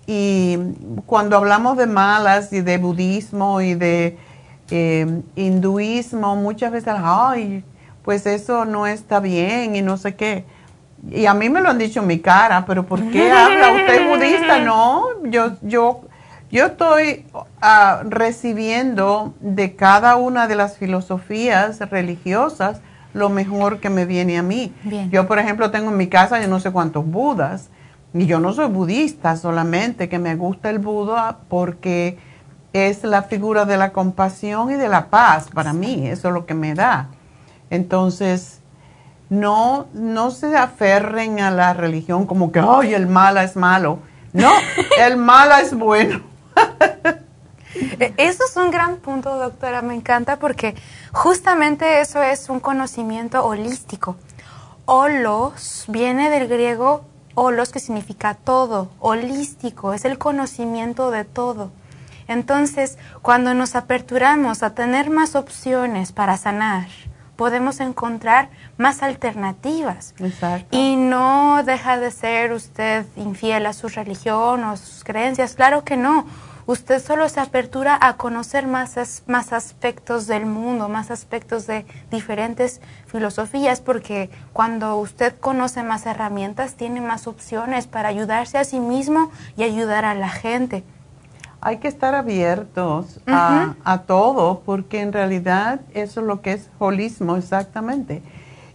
Y cuando hablamos de malas y de budismo y de eh, hinduismo, muchas veces, ay, pues eso no está bien y no sé qué. Y a mí me lo han dicho en mi cara, pero ¿por qué habla usted budista? No, yo, yo, yo estoy ah, recibiendo de cada una de las filosofías religiosas lo mejor que me viene a mí. Yo, por ejemplo, tengo en mi casa yo no sé cuántos budas y yo no soy budista solamente, que me gusta el Buda porque es la figura de la compasión y de la paz para mí, eso es lo que me da. Entonces, no, no se aferren a la religión como que, ay, el malo es malo. No, el mala es bueno. E, eso es un gran punto, doctora, me encanta porque justamente eso es un conocimiento holístico. Holos viene del griego holos que significa todo, holístico, es el conocimiento de todo. Entonces, cuando nos aperturamos a tener más opciones para sanar, podemos encontrar más alternativas. Y no deja de ser usted infiel a su religión o a sus creencias, claro que no. Usted solo se apertura a conocer más, más aspectos del mundo, más aspectos de diferentes filosofías, porque cuando usted conoce más herramientas, tiene más opciones para ayudarse a sí mismo y ayudar a la gente. Hay que estar abiertos a, todo, porque en realidad eso es lo que es holismo exactamente.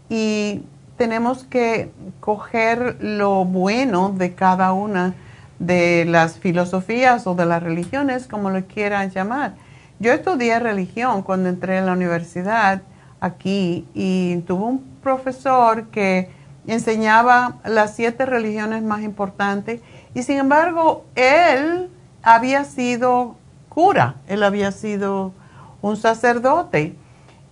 Y tenemos que coger lo bueno de cada una de las filosofías o de las religiones, como lo quieran llamar. Yo estudié religión cuando entré a la universidad aquí y tuve un profesor que enseñaba las siete religiones más importantes y sin embargo él había sido cura, él había sido un sacerdote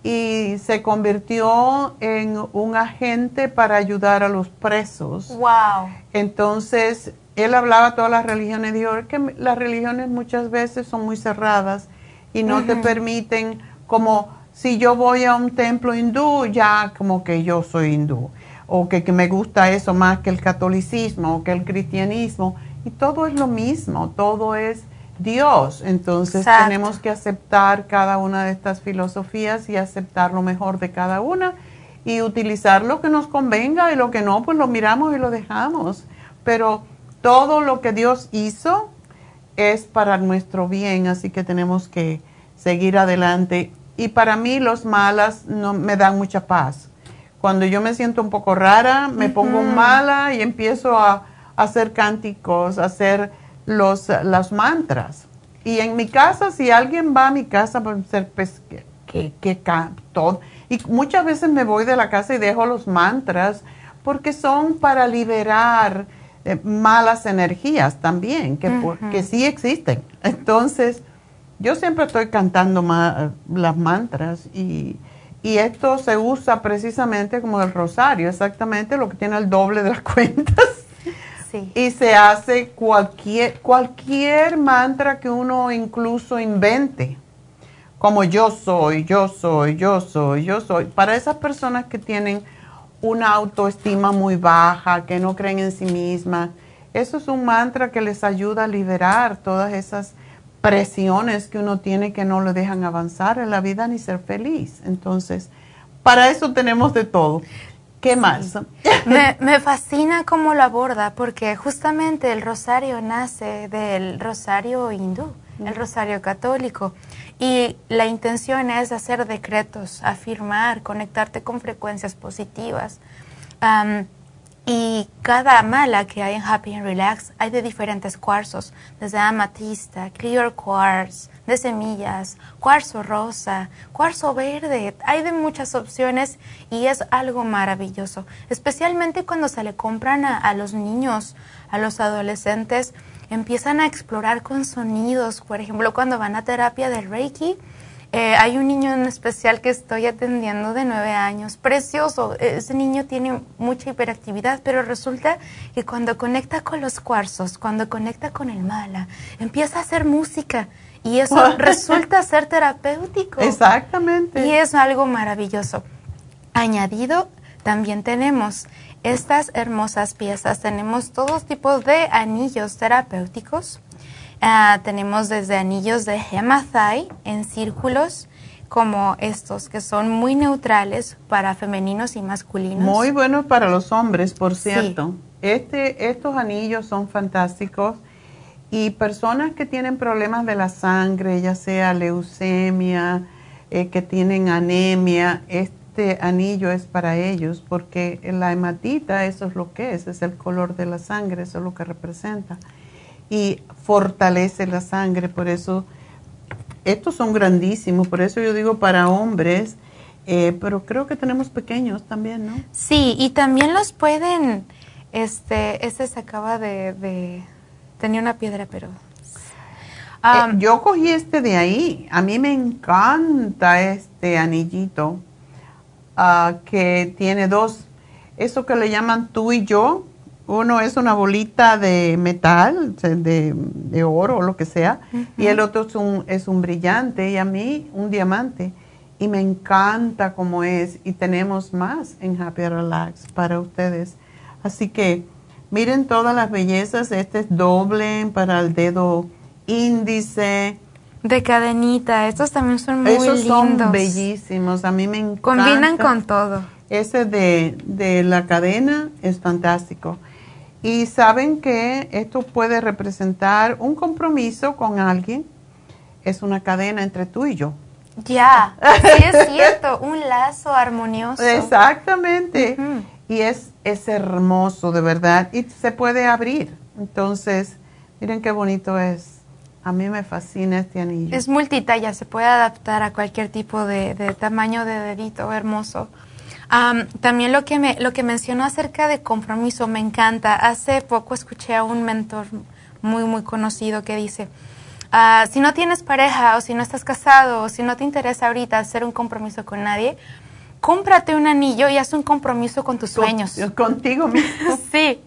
y se convirtió en un agente para ayudar a los presos. Wow. Entonces, él hablaba todas las religiones, dijo que las religiones muchas veces son muy cerradas y no te permiten como si yo voy a un templo hindú, ya como que yo soy hindú, o que, que me gusta eso más que el catolicismo o que el cristianismo. Y todo es lo mismo, todo es Dios. Entonces tenemos que aceptar cada una de estas filosofías y aceptar lo mejor de cada una y utilizar lo que nos convenga y lo que no, pues lo miramos y lo dejamos. Pero todo lo que Dios hizo es para nuestro bien, así que tenemos que seguir adelante. Y para mí los malas no me dan mucha paz. Cuando yo me siento un poco rara, me pongo mala y empiezo a hacer cánticos, hacer los, los mantras. Y en mi casa, si alguien va a mi casa, ser pues, que, que, todo. Y muchas veces me voy de la casa y dejo los mantras porque son para liberar eh, malas energías también, que, que sí existen. Entonces, yo siempre estoy cantando las mantras y, y esto se usa precisamente como el rosario, exactamente lo que tiene el doble de las cuentas. Y se hace cualquier, cualquier mantra que uno incluso invente, como yo soy, yo soy, yo soy, yo soy. Para esas personas que tienen una autoestima muy baja, que no creen en sí mismas, eso es un mantra que les ayuda a liberar todas esas presiones que uno tiene que no le dejan avanzar en la vida ni ser feliz. Entonces, para eso tenemos de todo. ¿Qué más? Me, fascina cómo lo aborda, porque justamente el rosario nace del rosario hindú, el rosario católico, y la intención es hacer decretos, afirmar, conectarte con frecuencias positivas. y cada mala que hay en Happy and Relax hay de diferentes cuarzos, desde amatista, clear quartz, de semillas, cuarzo rosa, cuarzo verde, hay de muchas opciones y es algo maravilloso, especialmente cuando se le compran a, los niños, a los adolescentes, empiezan a explorar con sonidos, por ejemplo, cuando van a terapia de Reiki. Eh, hay un niño en especial que estoy atendiendo de nueve años, precioso. Ese niño tiene mucha hiperactividad, pero resulta que cuando conecta con los cuarzos, cuando conecta con el mala, empieza a hacer música y eso resulta ser terapéutico. Exactamente. Y es algo maravilloso. Añadido, también tenemos estas hermosas piezas. Tenemos todos tipos de anillos terapéuticos. Ah, tenemos desde anillos de hematite en círculos como estos que son muy neutrales para femeninos y masculinos. Muy buenos para los hombres, por cierto. Este, estos anillos son fantásticos y personas que tienen problemas de la sangre, ya sea leucemia, eh, que tienen anemia, este anillo es para ellos porque la hematita, eso es lo que es, es el color de la sangre, eso es lo que representa. Y fortalece la sangre, por eso estos son grandísimos, por eso yo digo para hombres, eh, pero creo que tenemos pequeños también, ¿no? Sí, y también los pueden, este, ese se acaba de tenía una piedra, pero... Eh, yo cogí este de ahí. A mí me encanta este anillito ah, que tiene dos, eso que le llaman tú y yo. Uno es una bolita de metal, de, de oro o lo que sea, y el otro es un, es un brillante y a mí un diamante. Y me encanta cómo es y tenemos más en Happy Relax para ustedes. Así que miren todas las bellezas. Este es doble para el dedo índice. De cadenita, estos también son muy Esos lindos. son bellísimos, a mí me encanta. Combinan con todo. Ese de, de la cadena es fantástico. Y saben que esto puede representar un compromiso con alguien. Es una cadena entre tú y yo. Ya, sí es cierto, un lazo armonioso. Exactamente. Y es, es hermoso, de verdad. Y se puede abrir. Entonces, miren qué bonito es. A mí me fascina este anillo. Es multitalla, se puede adaptar a cualquier tipo de, de tamaño de dedito, hermoso. Am, también lo que, me, lo que mencionó acerca de compromiso me encanta. Hace poco escuché a un mentor muy, muy conocido que dice, ah, si no tienes pareja o si no estás casado o si no te interesa ahorita hacer un compromiso con nadie, cómprate un anillo y haz un compromiso con tus sueños. contigo mismo. sí,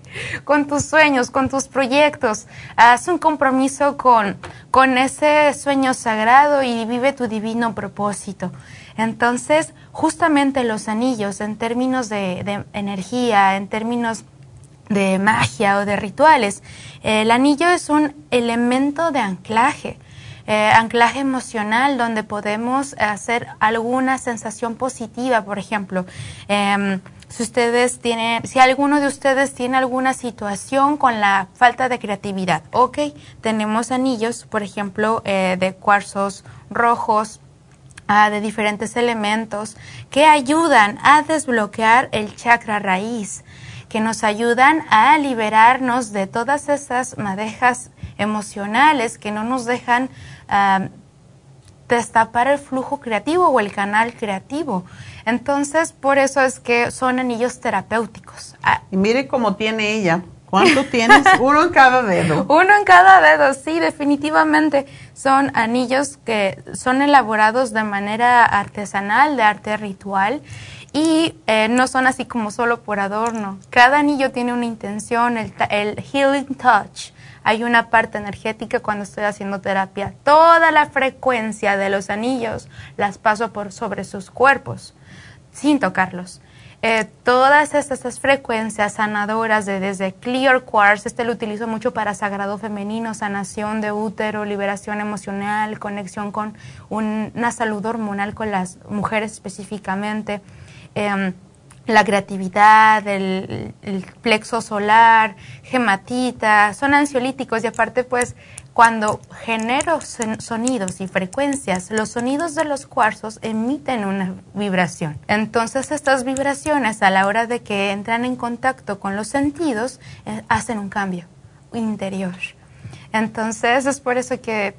con tus sueños, con tus proyectos. Haz un compromiso con, con ese sueño sagrado y vive tu divino propósito. Entonces, justamente los anillos en términos de, de energía, en términos de magia o de rituales, el anillo es un elemento de anclaje. Eh, anclaje emocional donde podemos hacer alguna sensación positiva, por ejemplo. Em, si ustedes tienen, si alguno de ustedes tiene alguna situación con la falta de creatividad, ok, tenemos anillos, por ejemplo, eh, de cuarzos rojos, ah, de diferentes elementos que ayudan a desbloquear el chakra raíz, que nos ayudan a liberarnos de todas esas madejas emocionales que no nos dejan destapar el flujo creativo o el canal creativo. Entonces, por eso es que son anillos terapéuticos. Ah, Y mire cómo tiene ella. ¿Cuánto tienes? Uno en cada dedo. Uno en cada dedo, sí, definitivamente. Son anillos que son elaborados de manera artesanal, de arte ritual, y eh, no son así como solo por adorno. Cada anillo tiene una intención, el, el healing touch. Hay una parte energética cuando estoy haciendo terapia. Toda la frecuencia de los anillos las paso por sobre sus cuerpos, sin tocarlos. Eh, todas estas, frecuencias sanadoras de, desde Clear Quartz, este lo utilizo mucho para sagrado femenino, sanación de útero, liberación emocional, conexión con un- una salud hormonal con las mujeres específicamente, em, la creatividad, el, plexo solar, gematita, son ansiolíticos y aparte pues cuando genero son- sonidos y frecuencias, los sonidos de los cuarzos emiten una vibración. Entonces estas vibraciones a la hora de que entran en contacto con los sentidos eh, hacen un cambio interior. Entonces es por eso que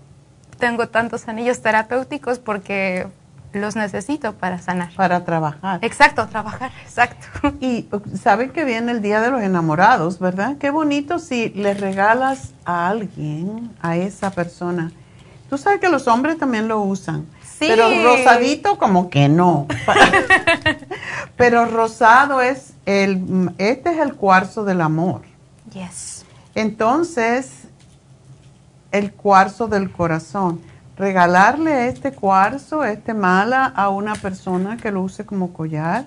tengo tantos anillos terapéuticos porque los necesito para sanar. Para trabajar. Exacto, trabajar, exacto. Y saben que viene el Día de los Enamorados, ¿verdad? Qué bonito si le regalas a alguien, a esa persona. Tú sabes que los hombres también lo usan. Sí. Pero rosadito como que no. Pero rosado es el, este es el cuarzo del amor. Yes. Entonces, el cuarzo del corazón. Regalarle este cuarzo, este mala, a una persona que lo use como collar,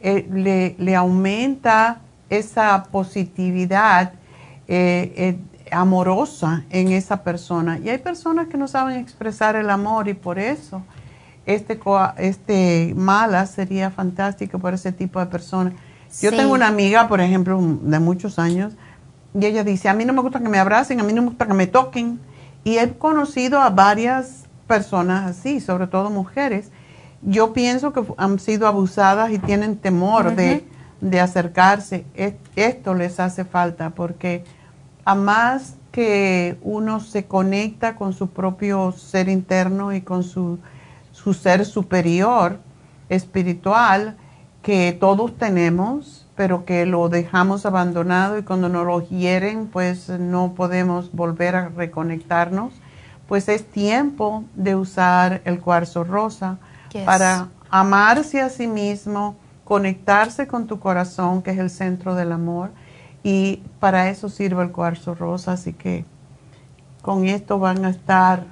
eh, le, le aumenta esa positividad eh, eh, amorosa en esa persona. Y hay personas que no saben expresar el amor y por eso este, este mala sería fantástico para ese tipo de personas. Yo Sí. tengo una amiga, por ejemplo, de muchos años, y ella dice, a mí no me gusta que me abracen, a mí no me gusta que me toquen. Y he conocido a varias personas así, sobre todo mujeres. Yo pienso que han sido abusadas y tienen temor de, de acercarse. Es- Esto les hace falta porque a más que uno se conecta con su propio ser interno y con su, su ser superior espiritual que todos tenemos, pero que lo dejamos abandonado y cuando nos lo hieren, pues no podemos volver a reconectarnos, pues es tiempo de usar el cuarzo rosa para amarse a sí mismo, conectarse con tu corazón, que es el centro del amor, y para eso sirve el cuarzo rosa, así que con esto van a estar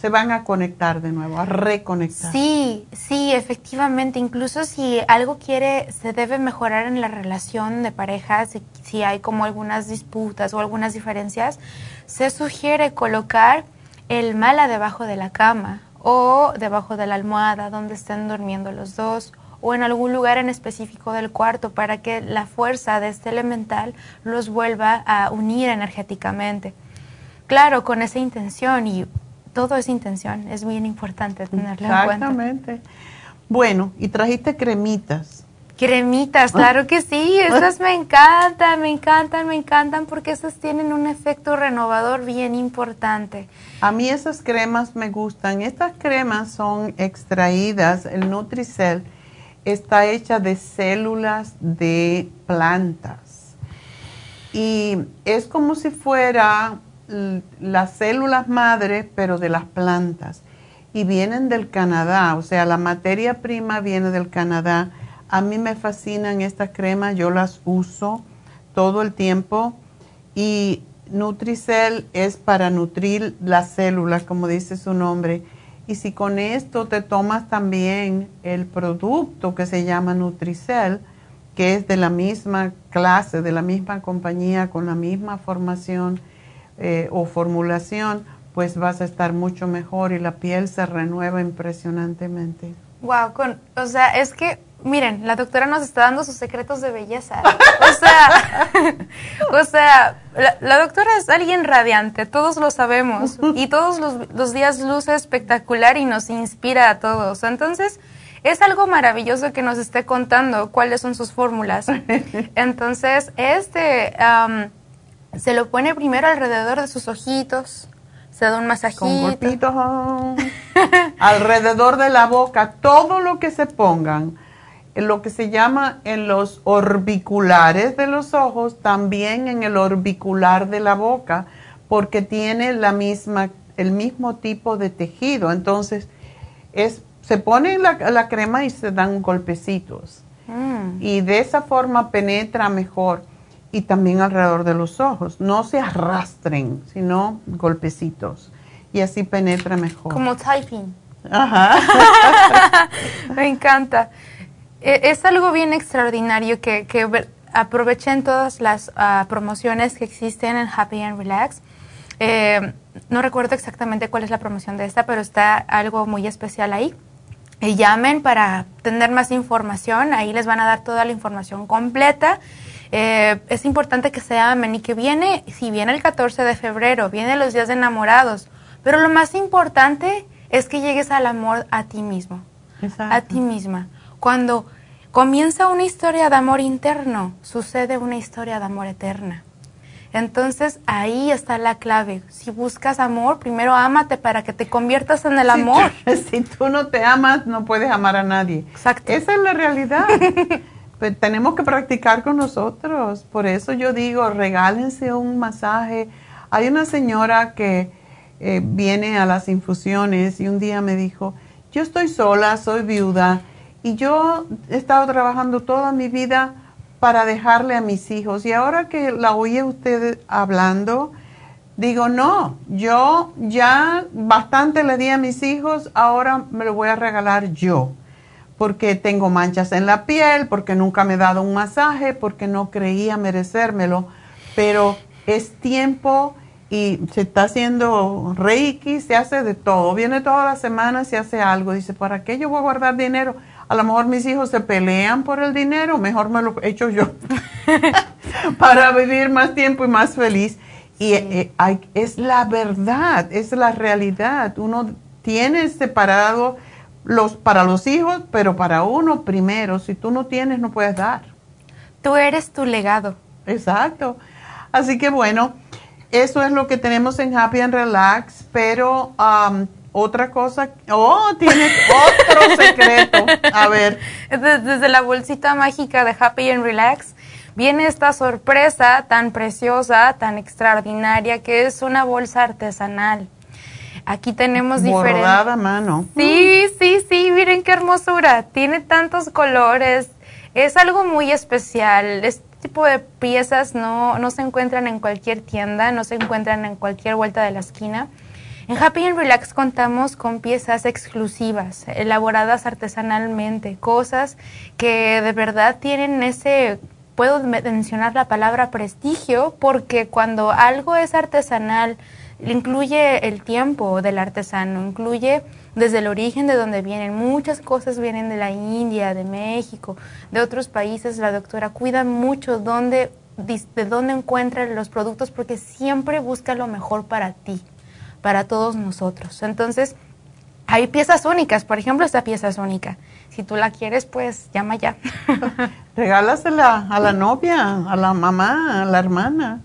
se van a conectar de nuevo, a reconectar. Sí, sí, efectivamente. Incluso si algo quiere, se debe mejorar en la relación de pareja, si, hay como algunas disputas o algunas diferencias, se sugiere colocar el mala debajo de la cama o debajo de la almohada donde estén durmiendo los dos o en algún lugar en específico del cuarto para que la fuerza de este elemental los vuelva a unir energéticamente. Claro, con esa intención y todo es intención, es bien importante tenerlo en cuenta. Exactamente. Bueno, y trajiste cremitas. Cremitas, claro que sí, esas me encantan, me encantan, me encantan porque esas tienen un efecto renovador bien importante. A mí esas cremas me gustan. Estas cremas son extraídas, el Nutricel está hecha de células de plantas. Y es como si fuera las células madre, pero de las plantas. Y vienen del Canadá, o sea, la materia prima viene del Canadá. A mí me fascinan estas cremas, yo las uso todo el tiempo. Y Nutricel es para nutrir las células, como dice su nombre. Y si con esto te tomas también el producto que se llama Nutricel, que es de la misma clase, de la misma compañía, con la misma formación, eh, o formulación, pues vas a estar mucho mejor y la piel se renueva impresionantemente. Wow, con, o sea, es que, miren, la doctora nos está dando sus secretos de belleza. O sea, o sea, la, doctora es alguien radiante, todos lo sabemos, y todos los, los días luce espectacular y nos inspira a todos. Entonces, es algo maravilloso que nos esté contando cuáles son sus fórmulas. Entonces, este se lo pone primero alrededor de sus ojitos, se da un masajito. Con alrededor de la boca, todo lo que se pongan, lo que se llama en los orbiculares de los ojos, también en el orbicular de la boca, porque tiene la misma, el mismo tipo de tejido. Entonces, es, se pone la, la crema y se dan golpecitos. Mm. Y de esa forma penetra mejor y también alrededor de los ojos. No se arrastren, sino golpecitos. Y así penetra mejor. Como typing. Ajá. Me encanta. E, es algo bien extraordinario que, que aprovechen todas las ah, promociones que existen en Happy and Relax. Eh, no recuerdo exactamente cuál es la promoción de esta, pero está algo muy especial ahí. Y llamen para tener más información. Ahí les van a dar toda la información completa. Eh, es importante que se amen y que viene, si viene el 14 de febrero, vienen los días de enamorados, pero lo más importante es que llegues al amor a ti mismo, a ti misma. Cuando comienza una historia de amor interno, sucede una historia de amor eterna. Entonces ahí está la clave. Si buscas amor, primero ámate para que te conviertas en el amor. si tú no te amas, no puedes amar a nadie. Exacto. Esa es la realidad. Pues tenemos que practicar con nosotros. Por eso yo digo, regálense un masaje. Hay una señora que eh, viene a las infusiones y un día me dijo, yo estoy sola, soy viuda y yo he estado trabajando toda mi vida para dejarle a mis hijos. Y ahora que la oye usted hablando, digo, no, yo ya bastante le di a mis hijos, ahora me lo voy a regalar yo porque tengo manchas en la piel, porque nunca me he dado un masaje, porque no creía merecérmelo, pero es tiempo y se está haciendo reiki, se hace de todo, viene todas las semanas, se hace algo, dice, ¿para qué yo voy a guardar dinero? A lo mejor mis hijos se pelean por el dinero, mejor me lo he hecho yo para vivir más tiempo y más feliz. Y eh, es la verdad, es la realidad. Uno tiene separado los, para los hijos, pero para uno primero. Si tú no tienes, no puedes dar. Tú eres tu legado. Exacto. Así que bueno, eso es lo que tenemos en Happy and Relax, pero um, otra cosa. Oh, tienes otro secreto. A ver. Desde, la bolsita mágica de Happy and Relax viene esta sorpresa tan preciosa, tan extraordinaria, que es una bolsa artesanal. Aquí tenemos diferentes. Bordada mano. Sí, sí, sí, miren qué hermosura. Tiene tantos colores. Es algo muy especial. Este tipo de piezas no, no se encuentran en cualquier tienda, no se encuentran en cualquier vuelta de la esquina. En Happy and Relax contamos con piezas exclusivas, elaboradas artesanalmente, cosas que de verdad tienen ese, puedo mencionar la palabra prestigio, porque cuando algo es artesanal, incluye el tiempo del artesano, incluye desde el origen de donde vienen. Muchas cosas vienen de la India, de México, de otros países. La doctora cuida mucho dónde, de dónde encuentra los productos porque siempre busca lo mejor para ti para todos nosotros. Entonces, hay piezas únicas, por ejemplo, esta pieza es única. Si tú la quieres, pues llama ya. Regálasela a la novia, a la mamá, a la hermana,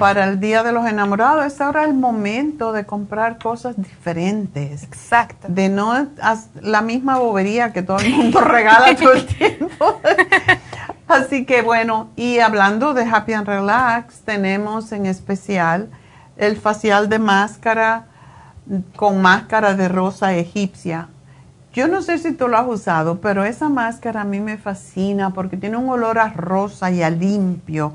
para el Día de los Enamorados. Es ahora el momento de comprar cosas diferentes. Exacto. De no la misma bobería que todo el mundo regala todo el tiempo. Así que bueno, y hablando de Happy and Relax, tenemos en especial el facial de máscara con máscara de rosa egipcia. Yo no sé si tú lo has usado, pero esa máscara a mí me fascina porque tiene un olor a rosa y a limpio.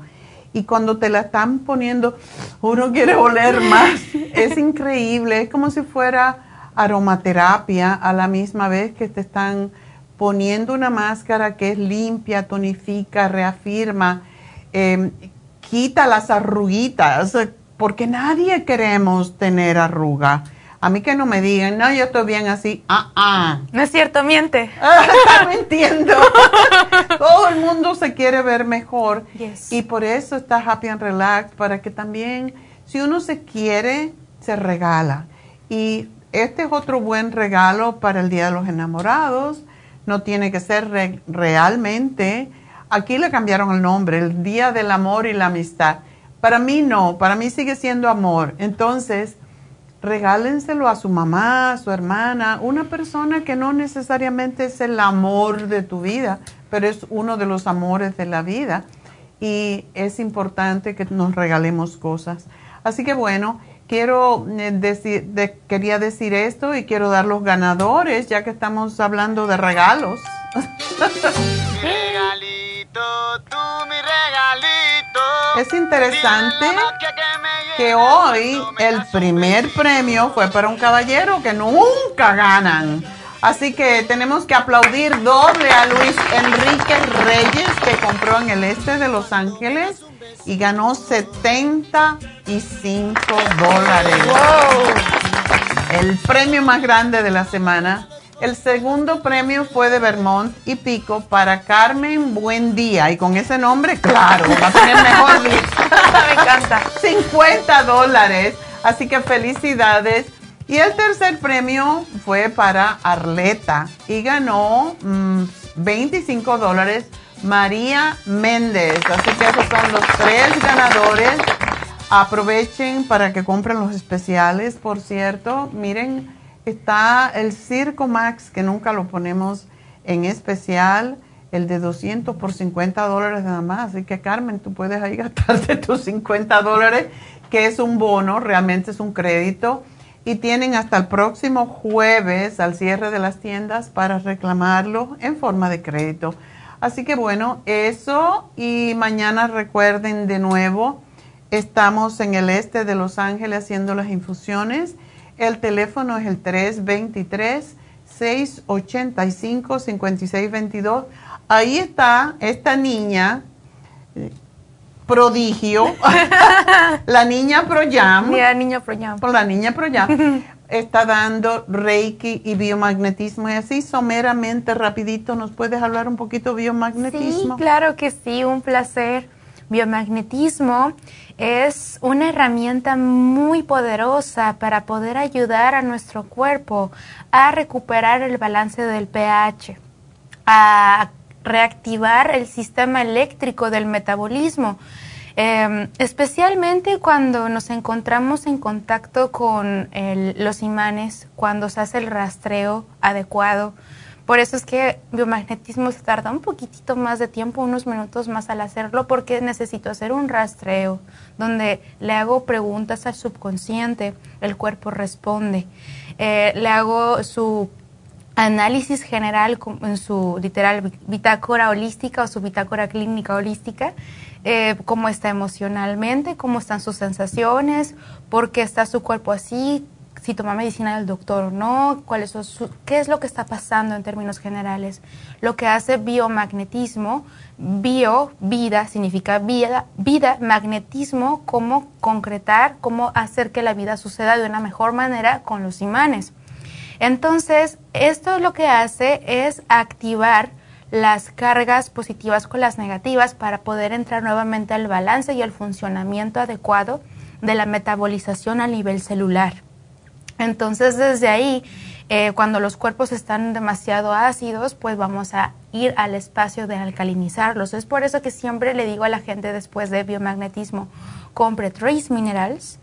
Y cuando te la están poniendo, uno quiere oler más. es increíble, es como si fuera aromaterapia a la misma vez que te están poniendo una máscara que es limpia, tonifica, reafirma, em, quita las arruguitas porque nadie queremos tener arruga. A mí que no me digan, no, yo estoy bien así. Ah, ah. No es cierto, miente. Está mintiendo. Todo el mundo se quiere ver mejor. Y por eso está Happy and Relax, para que también, si uno se quiere, se regala. Y este es otro buen regalo para el Día de los Enamorados. No tiene que ser realmente. Aquí le cambiaron el nombre, el Día del Amor y la Amistad para mí no, para mí sigue siendo amor. Entonces, regálenselo a su mamá, a su hermana, una persona que no necesariamente es el amor de tu vida, pero es uno de los amores de la vida. Y es importante que nos regalemos cosas. Así que bueno, quiero eh, decir, quería decir esto y quiero dar los ganadores, ya que estamos hablando de regalos. Es interesante que hoy el primer premio fue para un caballero que nunca ganan. Así que tenemos que aplaudir doble a Luis Enrique Reyes que compró en el este de Los Ángeles y ganó 75 dólares. El premio más grande de la semana el segundo premio fue de Vermont y Pico para Carmen Buen Día. Y con ese nombre, claro, va a tener mejor. Me encanta. 50 dólares. Así que felicidades. Y el tercer premio fue para Arleta y ganó 25 mm, dólares María Méndez. Así que esos son los tres ganadores. Aprovechen para que compren los especiales, por cierto. Miren Está el Circo Max, que nunca lo ponemos en especial, el de 200 por 50 dólares nada más. Así que Carmen, tú puedes ahí gastarte tus 50 dólares, que es un bono, realmente es un crédito. Y tienen hasta el próximo jueves al cierre de las tiendas para reclamarlo en forma de crédito. Así que bueno, eso y mañana recuerden de nuevo, estamos en el este de Los Ángeles haciendo las infusiones el teléfono es el 323-685-5622. Ahí está esta niña, prodigio, la niña Proyam. La niña Proyam. La niña Proyam. está dando Reiki y biomagnetismo y así someramente rapidito nos puedes hablar un poquito de biomagnetismo. Sí, claro que sí, un placer. Biomagnetismo es una herramienta muy poderosa para poder ayudar a nuestro cuerpo a recuperar el balance del pH, a reactivar el sistema eléctrico del metabolismo. Em, especialmente cuando nos encontramos en contacto con los imanes, cuando se hace el rastreo adecuado. Por eso es que biomagnetismo se tarda un poquitito más de tiempo, unos minutos más al hacerlo, porque necesito hacer un rastreo donde le hago preguntas al subconsciente, el cuerpo responde. Eh, le hago su análisis general en su literal bitácora holística o su bitácora clínica holística eh, cómo está emocionalmente, cómo están sus sensaciones, por qué está su cuerpo así, si toma medicina del doctor o no, cuál es qué es lo que está pasando en términos generales. Lo que hace biomagnetismo, bio, vida, significa vida, vida, magnetismo, cómo concretar, cómo hacer que la vida suceda de una mejor manera con los imanes. Entonces, esto lo que hace es activar las cargas positivas con las negativas para poder entrar nuevamente al balance y al funcionamiento adecuado de la metabolización a nivel celular. Entonces, desde ahí, eh, cuando los cuerpos están demasiado ácidos, pues vamos a ir al espacio de alcalinizarlos. Es por eso que siempre le digo a la gente después de biomagnetismo, compre Trace Minerals,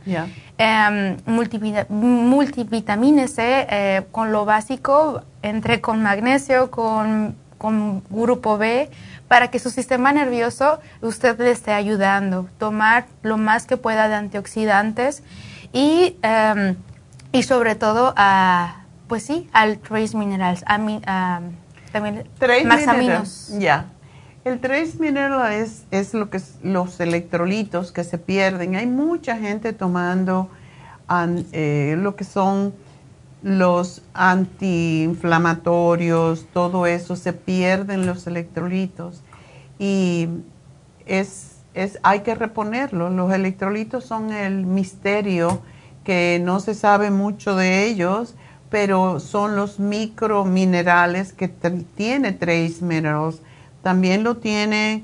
multivitamínese eh, con lo básico, entre con magnesio, con con grupo B para que su sistema nervioso usted le esté ayudando. Tomar lo más que pueda de antioxidantes y, em, y sobre todo a, pues sí, al trace minerals, a, también más aminos. Ya. El trace mineral es, es lo que es los electrolitos que se pierden. Hay mucha gente tomando eh, lo que son los antiinflamatorios, todo eso, se pierden los electrolitos y es, es, hay que reponerlos. Los electrolitos son el misterio que no se sabe mucho de ellos, pero son los microminerales que tiene Trace Minerals. También lo tiene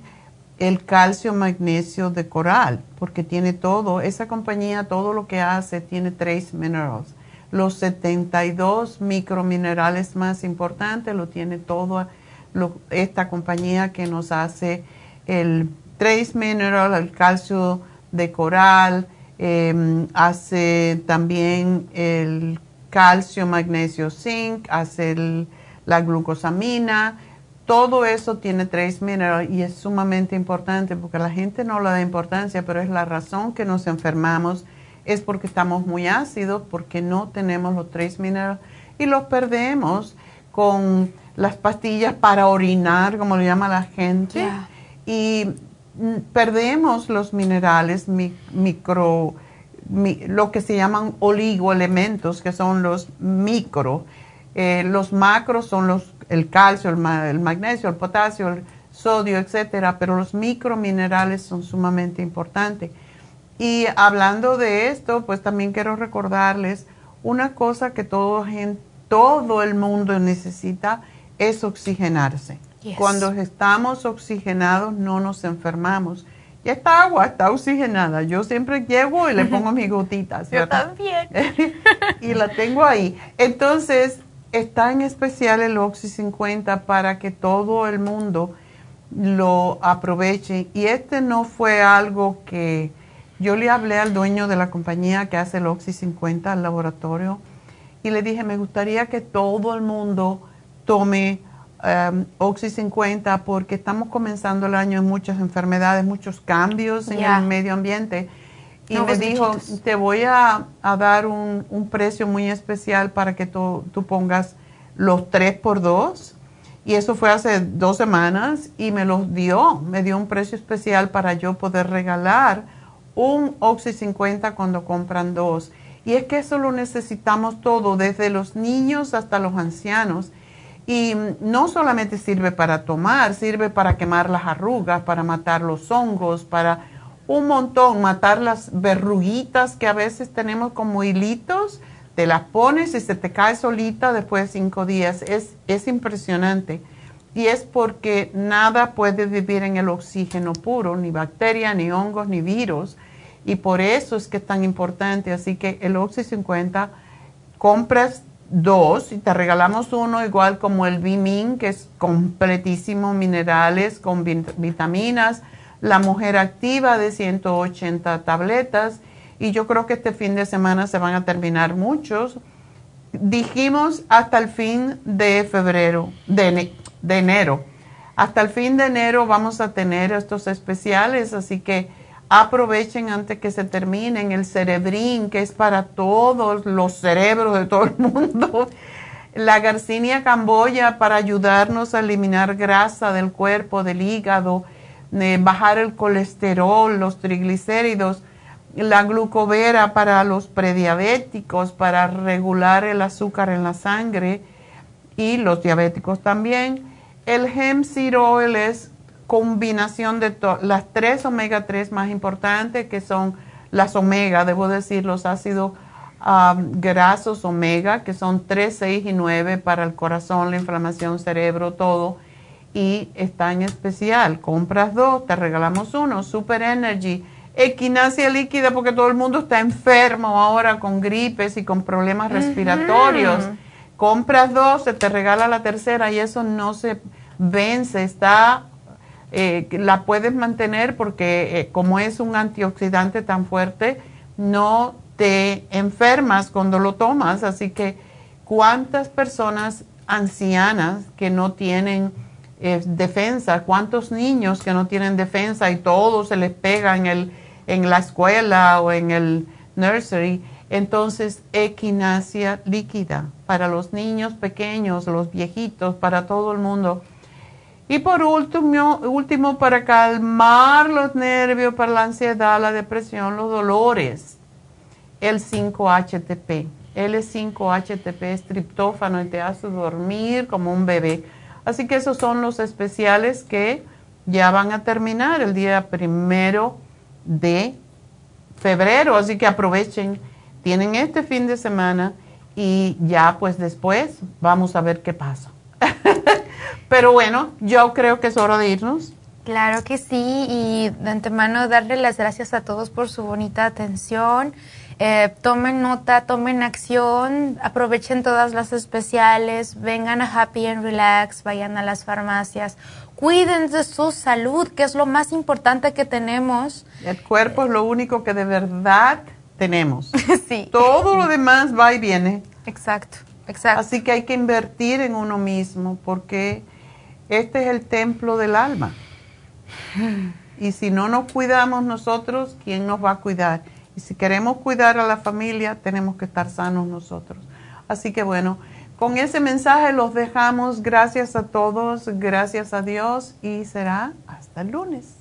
el calcio magnesio de coral, porque tiene todo. Esa compañía, todo lo que hace, tiene Trace Minerals los 72 microminerales más importantes, lo tiene toda esta compañía que nos hace el Trace Mineral, el calcio de coral, em, hace también el calcio, magnesio, zinc, hace la glucosamina, todo eso tiene Trace Mineral y es sumamente importante porque la gente no le da importancia, pero es la razón que nos enfermamos. Es porque estamos muy ácidos, porque no tenemos los tres minerales y los perdemos con las pastillas para orinar, como lo llama la gente, y perdemos los minerales micro, lo que se llaman oligoelementos, que son los micro. Eh, los macros son los, el calcio, el, magnesio, el potasio, el sodio, etcétera, pero los microminerales son sumamente importantes. Y hablando de esto, pues también quiero recordarles una cosa que todo el mundo necesita es oxigenarse. Cuando estamos oxigenados no nos enfermamos. Y esta agua está oxigenada. Yo siempre llego y le pongo mis gotitas. Yo también. y la tengo ahí. Entonces, está en especial el Oxy 50 para que todo el mundo lo aproveche. Y este no fue algo que yo le hablé al dueño de la compañía que hace el Oxy 50 al laboratorio y le dije, me gustaría que todo el mundo tome um, Oxy 50 porque estamos comenzando el año en muchas enfermedades, muchos cambios en el medio ambiente. Y me dijo, te voy a, dar un, precio muy especial para que tú, tú pongas los 3 por 2 y eso fue hace dos semanas y me los dio, me dio un precio especial para yo poder regalar un Oxy 50 cuando compran dos. Y es que eso lo necesitamos todo, desde los niños hasta los ancianos. Y no solamente sirve para tomar, sirve para quemar las arrugas, para matar los hongos, para un montón, matar las verruguitas que a veces tenemos como hilitos, te las pones y se te cae solita después de cinco días. Es, es impresionante. Y es porque nada puede vivir en el oxígeno puro, ni bacteria, ni hongos, ni virus y por eso es que es tan importante. Así que el Oxy 50, compras dos y te regalamos uno igual como el Bimin, que es completísimo, minerales con vitaminas, la mujer activa de 180 tabletas y yo creo que este fin de semana se van a terminar muchos. Dijimos hasta el fin de febrero, de, de enero. Hasta el fin de enero vamos a tener estos especiales, así que aprovechen antes que se terminen el cerebrín, que es para todos los cerebros de todo el mundo. La garcinia camboya para ayudarnos a eliminar grasa del cuerpo, del hígado, eh, bajar el colesterol, los triglicéridos. La glucovera para los prediabéticos, para regular el azúcar en la sangre y los diabéticos también. El hemp seed oil es combinación de las tres omega 3 más importantes, que son las omega, debo decir, los ácidos grasos omega, que son 3, 6 y 9 para el corazón, la inflamación, cerebro, todo. Y está en especial. Compras dos, te regalamos uno. Super Energy. Equinacia líquida, porque todo el mundo está enfermo ahora con gripes y con problemas respiratorios. Compras dos, se te regala la tercera y eso no se vence, está eh, la puedes mantener porque eh, como es un antioxidante tan fuerte, no te enfermas cuando lo tomas. Así que, ¿cuántas personas ancianas que no tienen eh, defensa? ¿Cuántos niños que no tienen defensa y todo se les pega en, el, en la escuela o en el nursery? Entonces, equinacia líquida para los niños pequeños, los viejitos, para todo el mundo y por último, último, para calmar los nervios, para la ansiedad, la depresión, los dolores, el 5-HTP. L5-HTP es triptófano y te hace dormir como un bebé. Así que esos son los especiales que ya van a terminar el día primero de febrero. Así que aprovechen, tienen este fin de semana y ya pues después vamos a ver qué pasa. Pero bueno, yo creo que es hora de irnos. Claro que sí, y de antemano darle las gracias a todos por su bonita atención. Eh, tomen nota, tomen acción, aprovechen todas las especiales, vengan a Happy and Relax, vayan a las farmacias, cuiden de su salud, que es lo más importante que tenemos. El cuerpo es lo único que de verdad tenemos. sí. Todo lo demás va y viene. Exacto, exacto. Así que hay que invertir en uno mismo porque este es el templo del alma. Y si no nos cuidamos nosotros, ¿quién nos va a cuidar? Y si queremos cuidar a la familia, tenemos que estar sanos nosotros. Así que bueno, con ese mensaje los dejamos. Gracias a todos, gracias a Dios y será hasta el lunes.